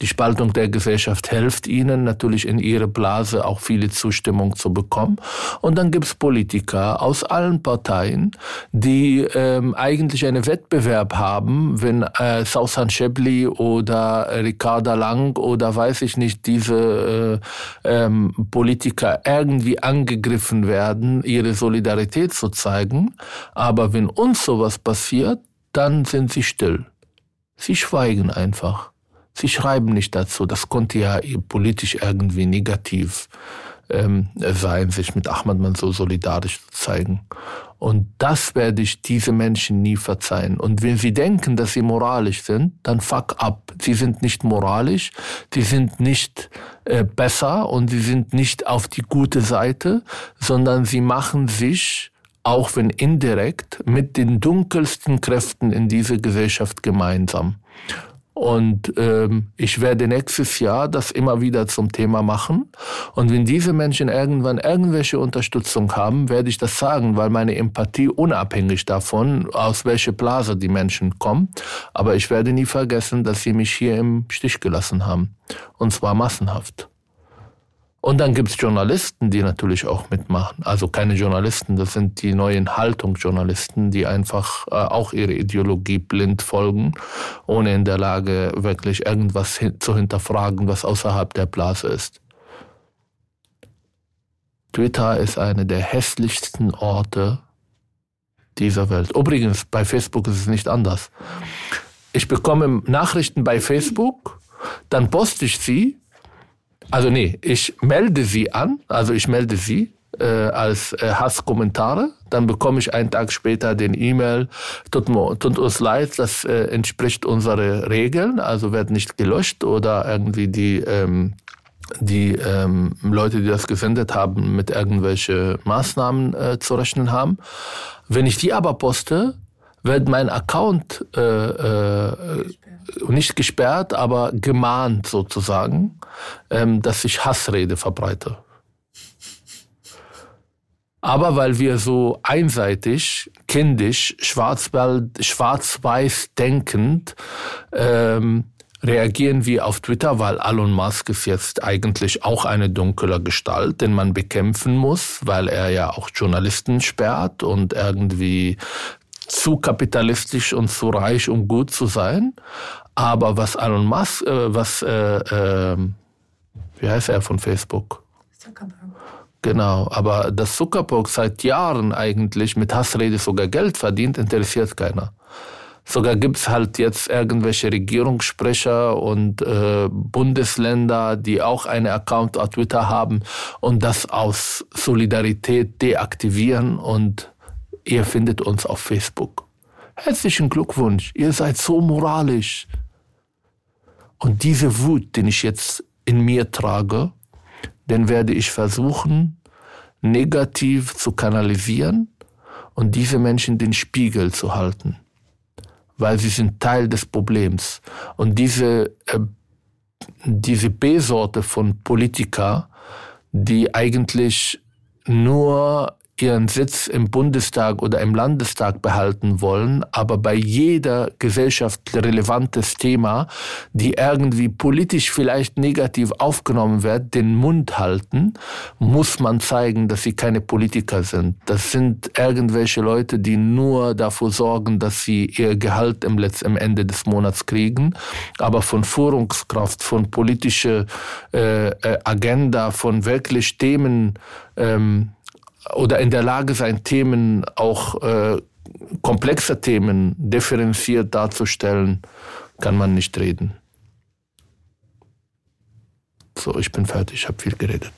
Die Spaltung der Gesellschaft hilft ihnen natürlich in ihre Blase auch viele Zustimmung zu bekommen. Und dann gibt's Politiker aus allen Parteien, die ähm, eigentlich einen Wettbewerb haben, wenn äh, Sausan Shebli oder Ricarda Lang oder weiß ich nicht, diese äh, ähm, Politiker irgendwie angegriffen werden, ihre Solidarität zu zeigen. Aber wenn uns sowas passiert, dann sind sie still. Sie schweigen einfach. Sie schreiben nicht dazu. Das konnte ja politisch irgendwie negativ ähm, sein, sich mit Ahmad Mansour solidarisch zu zeigen. Und das werde ich diese Menschen nie verzeihen. Und wenn sie denken, dass sie moralisch sind, dann fuck up. Sie sind nicht moralisch, sie sind nicht äh, besser und sie sind nicht auf die gute Seite, sondern sie machen sich auch wenn indirekt, mit den dunkelsten Kräften in dieser Gesellschaft gemeinsam. Und ähm, ich werde nächstes Jahr das immer wieder zum Thema machen. Und wenn diese Menschen irgendwann irgendwelche Unterstützung haben, werde ich das sagen, weil meine Empathie unabhängig davon, aus welcher Blase die Menschen kommen. Aber ich werde nie vergessen, dass sie mich hier im Stich gelassen haben. Und zwar massenhaft. Und dann gibt's Journalisten, die natürlich auch mitmachen. Also keine Journalisten, das sind die neuen Haltungsjournalisten, die einfach äh, auch ihre Ideologie blind folgen, ohne in der Lage wirklich irgendwas hin zu hinterfragen, was außerhalb der Blase ist. Twitter ist eine der hässlichsten Orte dieser Welt. Übrigens, bei Facebook ist es nicht anders. Ich bekomme Nachrichten bei Facebook, dann poste ich sie also nee, ich melde sie an, also ich melde sie äh, als äh, Hasskommentare. Dann bekomme ich einen Tag später den E-Mail, tut, tut uns leid, das äh, entspricht unseren Regeln, also wird nicht gelöscht oder irgendwie die ähm, die ähm, Leute, die das gesendet haben, mit irgendwelche Maßnahmen äh, zu rechnen haben. Wenn ich die aber poste, wird mein Account äh, äh, nicht gesperrt, aber gemahnt sozusagen, ähm, dass ich Hassrede verbreite. Aber weil wir so einseitig, kindisch, schwarz-weiß denkend ähm, reagieren wir auf Twitter, weil Elon Musk ist jetzt eigentlich auch eine dunkle Gestalt, den man bekämpfen muss, weil er ja auch Journalisten sperrt und irgendwie zu kapitalistisch und zu reich, um gut zu sein. Aber was Elon Musk, äh, was, äh, äh, wie heißt er von Facebook? Zuckerberg. Genau, aber dass Zuckerberg seit Jahren eigentlich mit Hassrede sogar Geld verdient, interessiert keiner. Sogar gibt's halt jetzt irgendwelche Regierungssprecher und äh, Bundesländer, die auch einen Account auf Twitter haben und das aus Solidarität deaktivieren und Ihr findet uns auf Facebook. Herzlichen Glückwunsch, ihr seid so moralisch. Und diese Wut, den ich jetzt in mir trage, den werde ich versuchen, negativ zu kanalisieren und diese Menschen den Spiegel zu halten, weil sie sind Teil des Problems. Und diese, äh, diese B-Sorte von Politiker, die eigentlich nur ihren Sitz im Bundestag oder im Landestag behalten wollen, aber bei jeder gesellschaftsrelevantes Thema, die irgendwie politisch vielleicht negativ aufgenommen wird, den Mund halten, muss man zeigen, dass sie keine Politiker sind. Das sind irgendwelche Leute, die nur dafür sorgen, dass sie ihr Gehalt im, Letz-, Ende des Monats kriegen, aber von Führungskraft, von politischer äh, äh, Agenda, von wirklich Themen, ähm, oder in der Lage sein, Themen auch äh, komplexe Themen differenziert darzustellen, kann man nicht reden. So, ich bin fertig, ich habe viel geredet.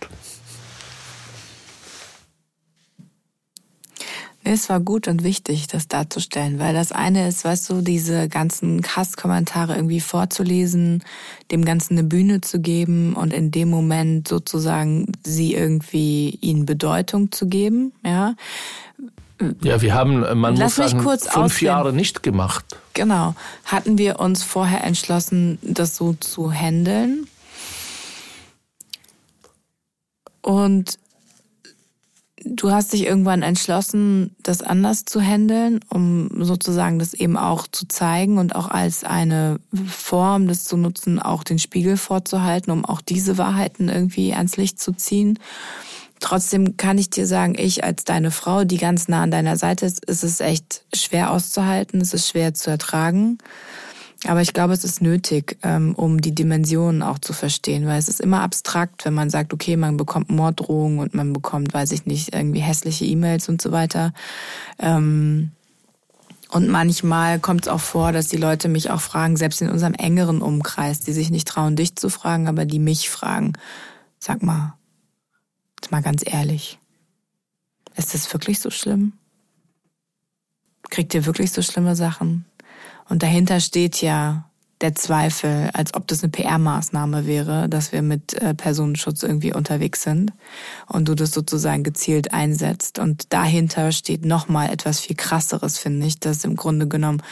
Es war gut und wichtig, das darzustellen, weil das eine ist, weißt du, diese ganzen Hasskommentare irgendwie vorzulesen, dem Ganzen eine Bühne zu geben und in dem Moment sozusagen sie irgendwie ihnen Bedeutung zu geben, ja. Ja, wir haben, man Lass muss sagen, fünf ausreden. Jahre nicht gemacht. Genau. Hatten wir uns vorher entschlossen, das so zu handeln? Und du hast dich irgendwann entschlossen, das anders zu handeln, um sozusagen das eben auch zu zeigen und auch als eine Form, das zu nutzen, auch den Spiegel vorzuhalten, um auch diese Wahrheiten irgendwie ans Licht zu ziehen. Trotzdem kann ich dir sagen, ich als deine Frau, die ganz nah an deiner Seite ist, ist es echt schwer auszuhalten, es ist schwer zu ertragen. Aber ich glaube, es ist nötig, ähm, um die Dimensionen auch zu verstehen, weil es ist immer abstrakt, wenn man sagt, okay, man bekommt Morddrohungen und man bekommt, weiß ich nicht, irgendwie hässliche E-Mails und so weiter. Ähm, und manchmal kommt es auch vor, dass die Leute mich auch fragen, selbst in unserem engeren Umkreis, die sich nicht trauen, dich zu fragen, aber die mich fragen. Sag mal, jetzt mal ganz ehrlich, ist das wirklich so schlimm? Kriegt ihr wirklich so schlimme Sachen? Und dahinter steht ja der Zweifel, als ob das eine PR-Maßnahme wäre, dass wir mit äh, Personenschutz irgendwie unterwegs sind und du das sozusagen gezielt einsetzt. Und dahinter steht nochmal etwas viel krasseres, finde ich, dass im Grunde genommen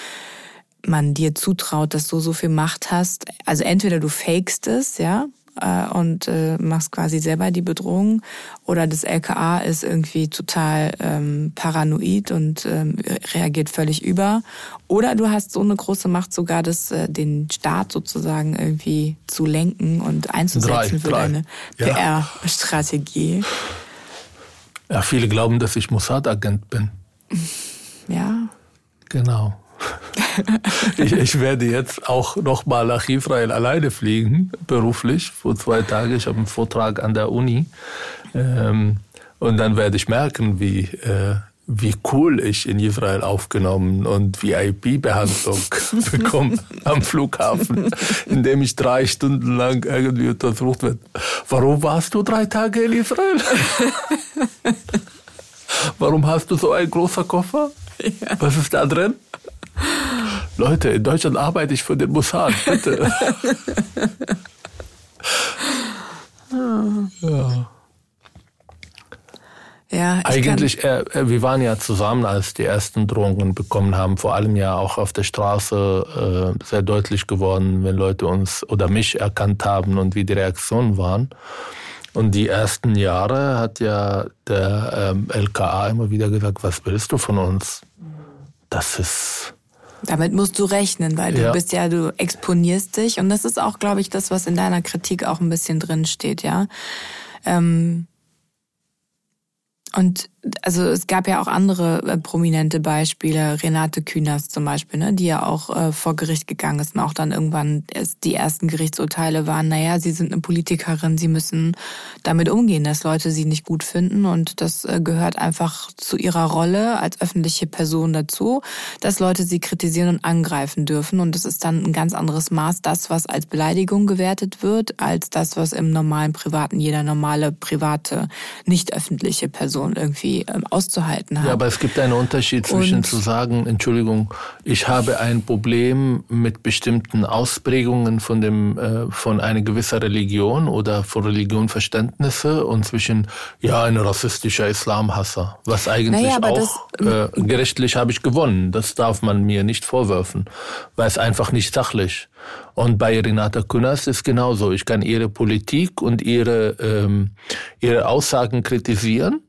man dir zutraut, dass du so viel Macht hast. Also entweder du fakest es, ja, äh, und äh, machst quasi selber die Bedrohung. Oder das LKA ist irgendwie total ähm, paranoid und ähm, reagiert völlig über. Oder du hast so eine große Macht sogar, das, äh, den Staat sozusagen irgendwie zu lenken und einzusetzen drei, für drei. deine ja. PR-Strategie. Ja, viele glauben, dass ich Mossad-Agent bin. Ja. Genau. ich, ich, werde jetzt auch nochmal nach Israel alleine fliegen, beruflich, vor zwei Tagen. Ich habe einen Vortrag an der Uni. Ähm, und dann werde ich merken, wie, äh, wie cool ich in Israel aufgenommen und VIP-Behandlung bekomme am Flughafen, indem ich drei Stunden lang irgendwie untersucht werde. Warum warst du drei Tage in Israel? Warum hast du so einen großen Koffer? Ja. Was ist da drin? Leute, in Deutschland arbeite ich für den Mossad, bitte. ja. Ja, Eigentlich, äh, äh, wir waren ja zusammen, als die ersten Drohungen bekommen haben, vor allem ja auch auf der Straße äh, sehr deutlich geworden, wenn Leute uns oder mich erkannt haben und wie die Reaktionen waren. Und die ersten Jahre hat ja der ähm, LKA immer wieder gesagt, was willst du von uns? Das ist damit musst du rechnen, weil du ja. bist ja, du exponierst dich und das ist auch, glaube ich, das, was in deiner Kritik auch ein bisschen drin steht, ja. Ähm, und also es gab ja auch andere äh, prominente Beispiele, Renate Künast zum Beispiel, ne, die ja auch äh, vor Gericht gegangen ist und auch dann irgendwann erst die ersten Gerichtsurteile waren, naja, sie sind eine Politikerin, sie müssen damit umgehen, dass Leute sie nicht gut finden. Und das äh, gehört einfach zu ihrer Rolle als öffentliche Person dazu, dass Leute sie kritisieren und angreifen dürfen. Und das ist dann ein ganz anderes Maß, das, was als Beleidigung gewertet wird, als das, was im normalen Privaten jeder normale private, nicht öffentliche Person irgendwie ähm, auszuhalten hat. Ja, aber es gibt einen Unterschied zwischen Und zu sagen, Entschuldigung, ich habe ein Problem mit bestimmten Ausprägungen von dem äh, von einer gewissen Religion oder von Religionverständnisse und zwischen ja ein rassistischer Islamhasser, was eigentlich naja, auch das, äh, gerichtlich habe ich gewonnen. Das darf man mir nicht vorwerfen, weil es einfach nicht sachlich. Und bei Renata Künast ist genauso. Ich kann ihre Politik und ihre, ähm, ihre Aussagen kritisieren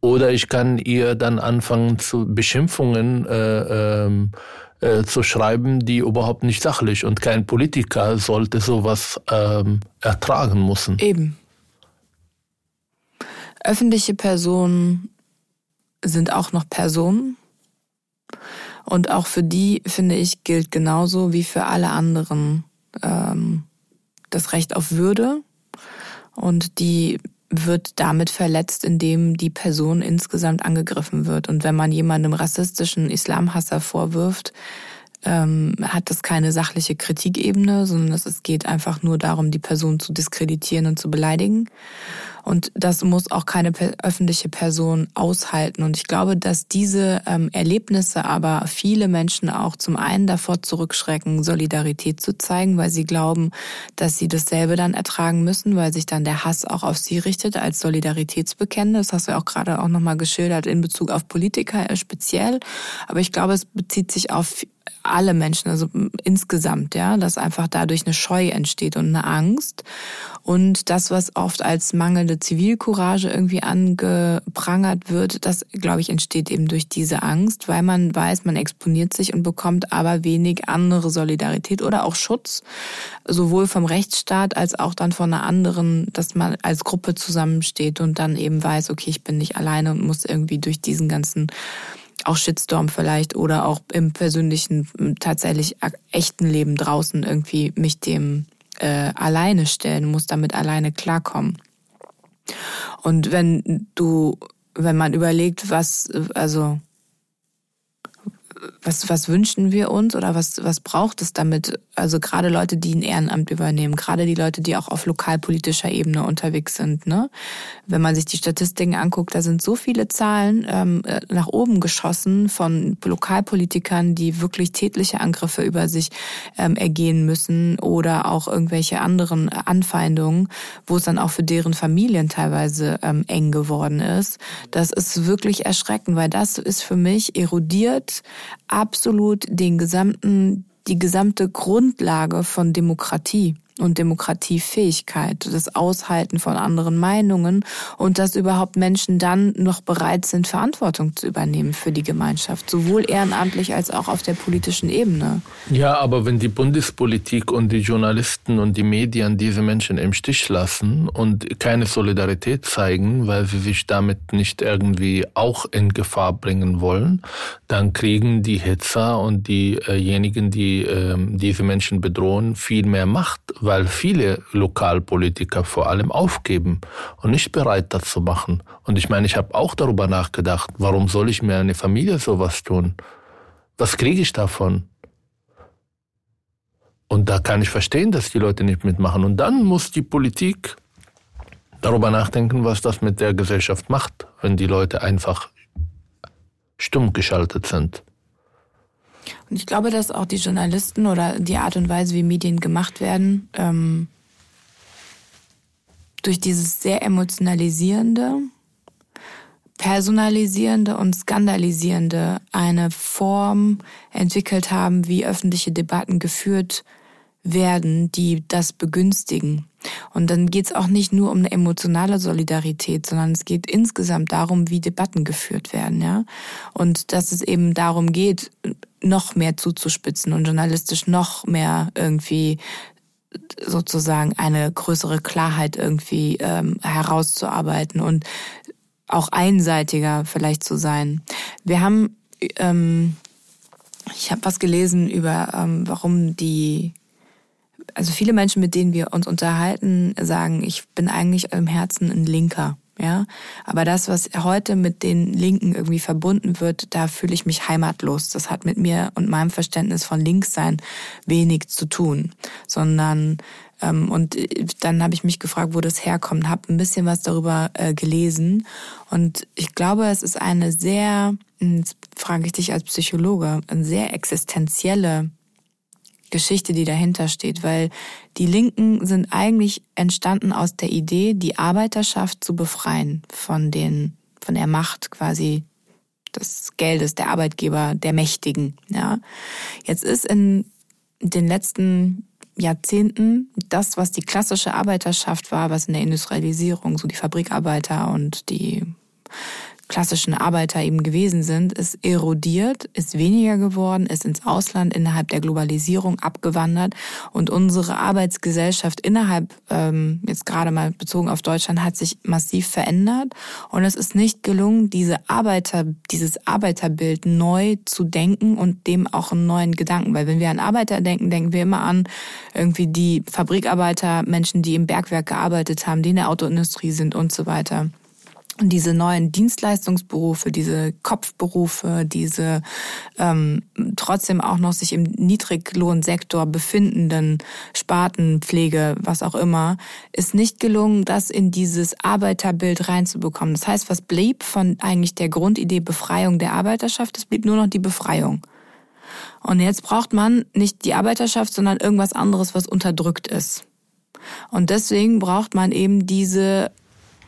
Oder ich kann ihr dann anfangen zu Beschimpfungen äh, ähm, äh, zu schreiben, die überhaupt nicht sachlich und kein Politiker sollte sowas ähm, ertragen müssen. Eben. Öffentliche Personen sind auch noch Personen. Und auch für die, finde ich, gilt genauso wie für alle anderen ähm, das Recht auf Würde. Und die wird damit verletzt, indem die Person insgesamt angegriffen wird. Und wenn man jemandem rassistischen Islamhasser vorwirft, ähm, hat das keine sachliche Kritikebene, sondern es geht einfach nur darum, die Person zu diskreditieren und zu beleidigen. Und das muss auch keine öffentliche Person aushalten. Und ich glaube, dass diese ähm, Erlebnisse aber viele Menschen auch zum einen davor zurückschrecken, Solidarität zu zeigen, weil sie glauben, dass sie dasselbe dann ertragen müssen, weil sich dann der Hass auch auf sie richtet als Solidaritätsbekenntnis. Das hast du auch gerade auch nochmal geschildert in Bezug auf Politiker speziell. Aber ich glaube, es bezieht sich auf alle Menschen, also insgesamt, ja, dass einfach dadurch eine Scheu entsteht und eine Angst. Und das, was oft als mangelnde Zivilcourage irgendwie angeprangert wird, das, glaube ich, entsteht eben durch diese Angst, weil man weiß, man exponiert sich und bekommt aber wenig andere Solidarität oder auch Schutz, sowohl vom Rechtsstaat als auch dann von einer anderen, dass man als Gruppe zusammensteht und dann eben weiß, okay, ich bin nicht alleine und muss irgendwie durch diesen ganzen auch Shitstorm vielleicht oder auch im persönlichen, tatsächlich echten Leben draußen irgendwie mich dem äh, alleine stellen, muss damit alleine klarkommen. Und wenn du, wenn man überlegt, was, also was, was wünschen wir uns oder was, was braucht es damit? Also gerade Leute, die ein Ehrenamt übernehmen, gerade die Leute, die auch auf lokalpolitischer Ebene unterwegs sind. Ne? Wenn man sich die Statistiken anguckt, da sind so viele Zahlen ähm, nach oben geschossen von Lokalpolitikern, die wirklich tätliche Angriffe über sich ähm, ergehen müssen oder auch irgendwelche anderen Anfeindungen, wo es dann auch für deren Familien teilweise ähm, eng geworden ist. Das ist wirklich erschreckend, weil das ist für mich erodiert absolut den gesamten, die gesamte Grundlage von Demokratie und Demokratiefähigkeit, das Aushalten von anderen Meinungen und dass überhaupt Menschen dann noch bereit sind, Verantwortung zu übernehmen für die Gemeinschaft, sowohl ehrenamtlich als auch auf der politischen Ebene. Ja, aber wenn die Bundespolitik und die Journalisten und die Medien diese Menschen im Stich lassen und keine Solidarität zeigen, weil sie sich damit nicht irgendwie auch in Gefahr bringen wollen, dann kriegen die Hitzer und diejenigen, die äh, diese Menschen bedrohen, viel mehr Macht, weil viele Lokalpolitiker vor allem aufgeben und nicht bereit dazu machen. Und ich meine, ich habe auch darüber nachgedacht, warum soll ich mir eine Familie sowas tun? Was kriege ich davon? Und da kann ich verstehen, dass die Leute nicht mitmachen. Und dann muss die Politik darüber nachdenken, was das mit der Gesellschaft macht, wenn die Leute einfach stumm geschaltet sind. Und ich glaube, dass auch die Journalisten oder die Art und Weise, wie Medien gemacht werden, ähm, durch dieses sehr emotionalisierende, personalisierende und skandalisierende eine Form entwickelt haben, wie öffentliche Debatten geführt werden, die das begünstigen. Und dann geht es auch nicht nur um eine emotionale Solidarität, sondern es geht insgesamt darum, wie Debatten geführt werden, ja. Und dass es eben darum geht, noch mehr zuzuspitzen und journalistisch noch mehr irgendwie sozusagen eine größere Klarheit irgendwie ähm, herauszuarbeiten und auch einseitiger vielleicht zu sein. Wir haben, ähm, ich habe was gelesen über, ähm, warum die also viele Menschen, mit denen wir uns unterhalten, sagen, ich bin eigentlich im Herzen ein Linker. Ja, aber das, was heute mit den Linken irgendwie verbunden wird, da fühle ich mich heimatlos. Das hat mit mir und meinem Verständnis von Linkssein wenig zu tun, sondern ähm, und dann habe ich mich gefragt, wo das herkommt, habe ein bisschen was darüber äh, gelesen und ich glaube, es ist eine sehr, jetzt frage ich dich als Psychologe, eine sehr existenzielle Geschichte, die dahinter steht, weil die Linken sind eigentlich entstanden aus der Idee, die Arbeiterschaft zu befreien von den, von der Macht quasi des Geldes, der Arbeitgeber, der Mächtigen, ja. Jetzt ist in den letzten Jahrzehnten das, was die klassische Arbeiterschaft war, was in der Industrialisierung, so die Fabrikarbeiter und die klassischen Arbeiter eben gewesen sind, ist erodiert, ist weniger geworden, ist ins Ausland innerhalb der Globalisierung abgewandert. Und unsere Arbeitsgesellschaft innerhalb, ähm, jetzt gerade mal bezogen auf Deutschland, hat sich massiv verändert. Und es ist nicht gelungen, diese Arbeiter, dieses Arbeiterbild neu zu denken und dem auch einen neuen Gedanken, weil wenn wir an Arbeiter denken, denken wir immer an irgendwie die Fabrikarbeiter, Menschen, die im Bergwerk gearbeitet haben, die in der Autoindustrie sind und so weiter diese neuen Dienstleistungsberufe, diese Kopfberufe, diese ähm, trotzdem auch noch sich im Niedriglohnsektor befindenden Spartenpflege, was auch immer, ist nicht gelungen, das in dieses Arbeiterbild reinzubekommen. Das heißt, was blieb von eigentlich der Grundidee Befreiung der Arbeiterschaft? Es blieb nur noch die Befreiung. Und jetzt braucht man nicht die Arbeiterschaft, sondern irgendwas anderes, was unterdrückt ist. Und deswegen braucht man eben diese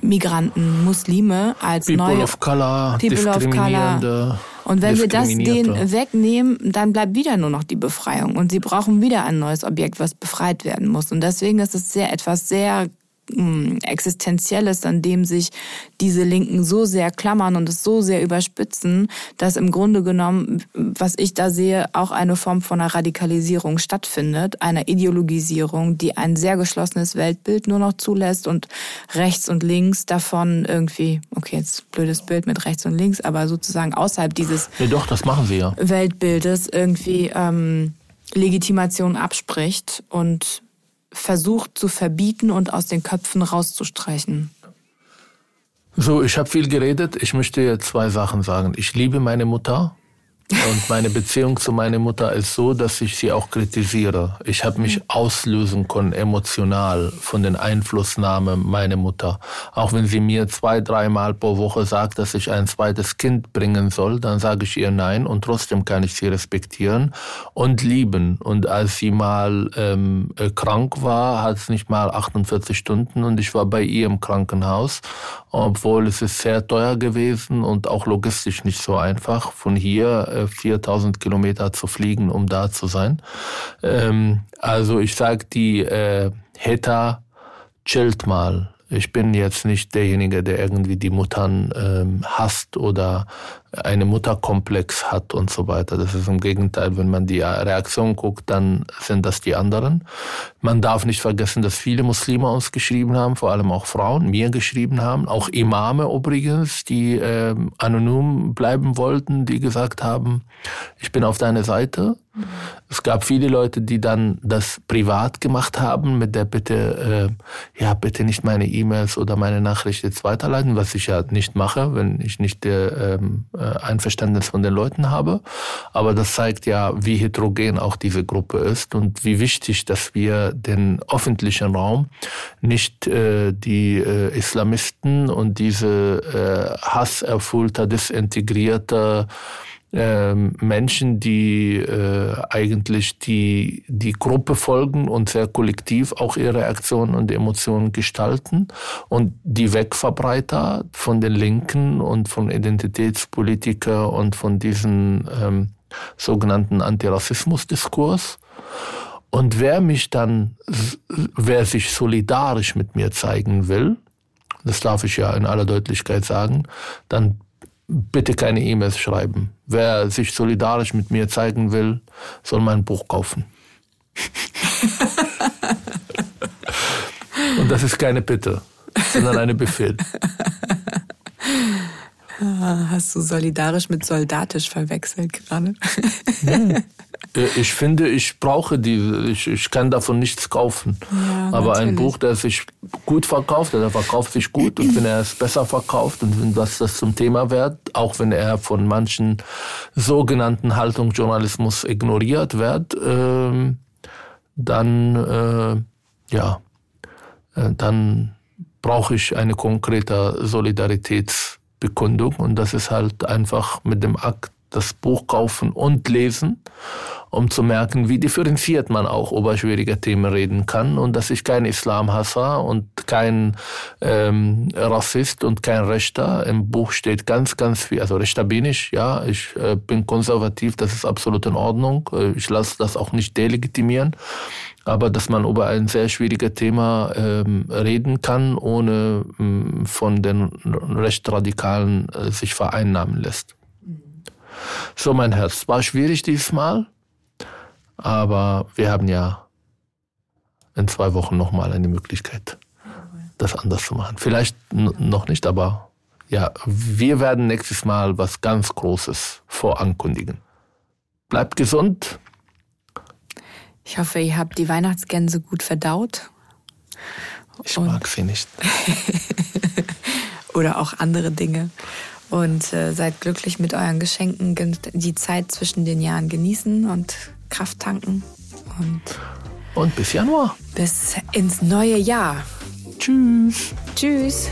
Migranten, Muslime als People neue of Color, People of Color. Und wenn wir das denen wegnehmen, dann bleibt wieder nur noch die Befreiung. Und sie brauchen wieder ein neues Objekt, was befreit werden muss. Und deswegen ist es sehr etwas sehr mh, Existenzielles, an dem sich diese Linken so sehr klammern und es so sehr überspitzen, dass im Grunde genommen, was ich da sehe, auch eine Form von einer Radikalisierung stattfindet, einer Ideologisierung, die ein sehr geschlossenes Weltbild nur noch zulässt und rechts und links davon irgendwie, okay, jetzt blödes Bild mit rechts und links, aber sozusagen außerhalb dieses Ja, doch, das machen sie ja. Weltbildes irgendwie ähm, Legitimation abspricht und versucht zu verbieten und aus den Köpfen rauszustreichen. So, ich habe viel geredet. Ich möchte zwei Sachen sagen. Ich liebe meine Mutter. Und meine Beziehung zu meiner Mutter ist so, dass ich sie auch kritisiere. Ich habe mich auslösen können emotional von den Einflussnahmen meiner Mutter. Auch wenn sie mir zwei, dreimal pro Woche sagt, dass ich ein zweites Kind bringen soll, dann sage ich ihr nein und trotzdem kann ich sie respektieren und lieben. Und als sie mal ähm, äh, krank war, hat es nicht mal 48 Stunden und ich war bei ihr im Krankenhaus, obwohl es ist sehr teuer gewesen und auch logistisch nicht so einfach, von hier 4000 Kilometer zu fliegen, um da zu sein. Ähm, also ich sag die äh, Heta chillt mal. Ich bin jetzt nicht derjenige, der irgendwie die Muttern ähm, hasst oder eine Mutterkomplex hat und so weiter. Das ist im Gegenteil, wenn man die Reaktion guckt, dann sind das die anderen. Man darf nicht vergessen, dass viele Muslime uns geschrieben haben, vor allem auch Frauen, mir geschrieben haben, auch Imame übrigens, die äh, anonym bleiben wollten, die gesagt haben, ich bin auf deiner Seite. Es gab viele Leute, die dann das privat gemacht haben mit der Bitte, äh, ja, bitte nicht meine E-Mails oder meine Nachricht jetzt weiterleiten, was ich ja nicht mache, wenn ich nicht der ähm, Einverständnis von den Leuten habe. Aber das zeigt ja, wie heterogen auch diese Gruppe ist und wie wichtig, dass wir den öffentlichen Raum nicht äh, die äh, Islamisten und diese äh, hasserfüllter, desintegrierte ähm, Menschen, die äh, eigentlich die, die Gruppe folgen und sehr kollektiv auch ihre Aktionen und Emotionen gestalten und die Wegverbreiter von den Linken und von Identitätspolitiker und von diesen ähm, sogenannten Antirassismusdiskurs. Und wer mich dann, wer sich solidarisch mit mir zeigen will, das darf ich ja in aller Deutlichkeit sagen, dann bitte keine E-Mails schreiben. Wer sich solidarisch mit mir zeigen will, soll mein Buch kaufen. Und das ist keine Bitte, sondern eine Befehl. Hast du solidarisch mit soldatisch verwechselt gerade? Ja. Ich finde, ich brauche die, ich, ich kann davon nichts kaufen. Ja, Aber natürlich. ein Buch, das sich gut verkauft, der verkauft sich gut und wenn er es besser verkauft und wenn das, das zum Thema wird, auch wenn er von manchen sogenannten Haltungsjournalismus ignoriert wird, äh, dann, äh, ja, äh, dann brauche ich eine konkrete Solidaritätsbekundung und das ist halt einfach mit dem Akt das Buch kaufen und lesen, um zu merken, wie differenziert man auch über schwierige Themen reden kann und dass ich kein Islamhasser und kein ähm, Rassist und kein Rechter. Im Buch steht ganz, ganz viel. Also Rechter bin ich, ja, ich äh, bin konservativ, das ist absolut in Ordnung. Ich lasse das auch nicht delegitimieren. aber dass man über ein sehr schwieriges Thema ähm, reden kann, ohne ähm, von den Rechtsradikalen äh, sich vereinnahmen lässt. So, mein Herz, war schwierig diesmal, aber wir haben ja in zwei Wochen nochmal eine Möglichkeit, das anders zu machen. Vielleicht noch nicht, aber ja, wir werden nächstes Mal was ganz Großes vorankündigen. Bleibt gesund. Ich hoffe, ihr habt die Weihnachtsgänse gut verdaut. Ich Und mag sie nicht. Oder auch andere Dinge. Und äh, seid glücklich mit euren Geschenken, die Zeit zwischen den Jahren genießen und Kraft tanken. Und, und bis Januar. Bis ins neue Jahr. Tschüss. Tschüss.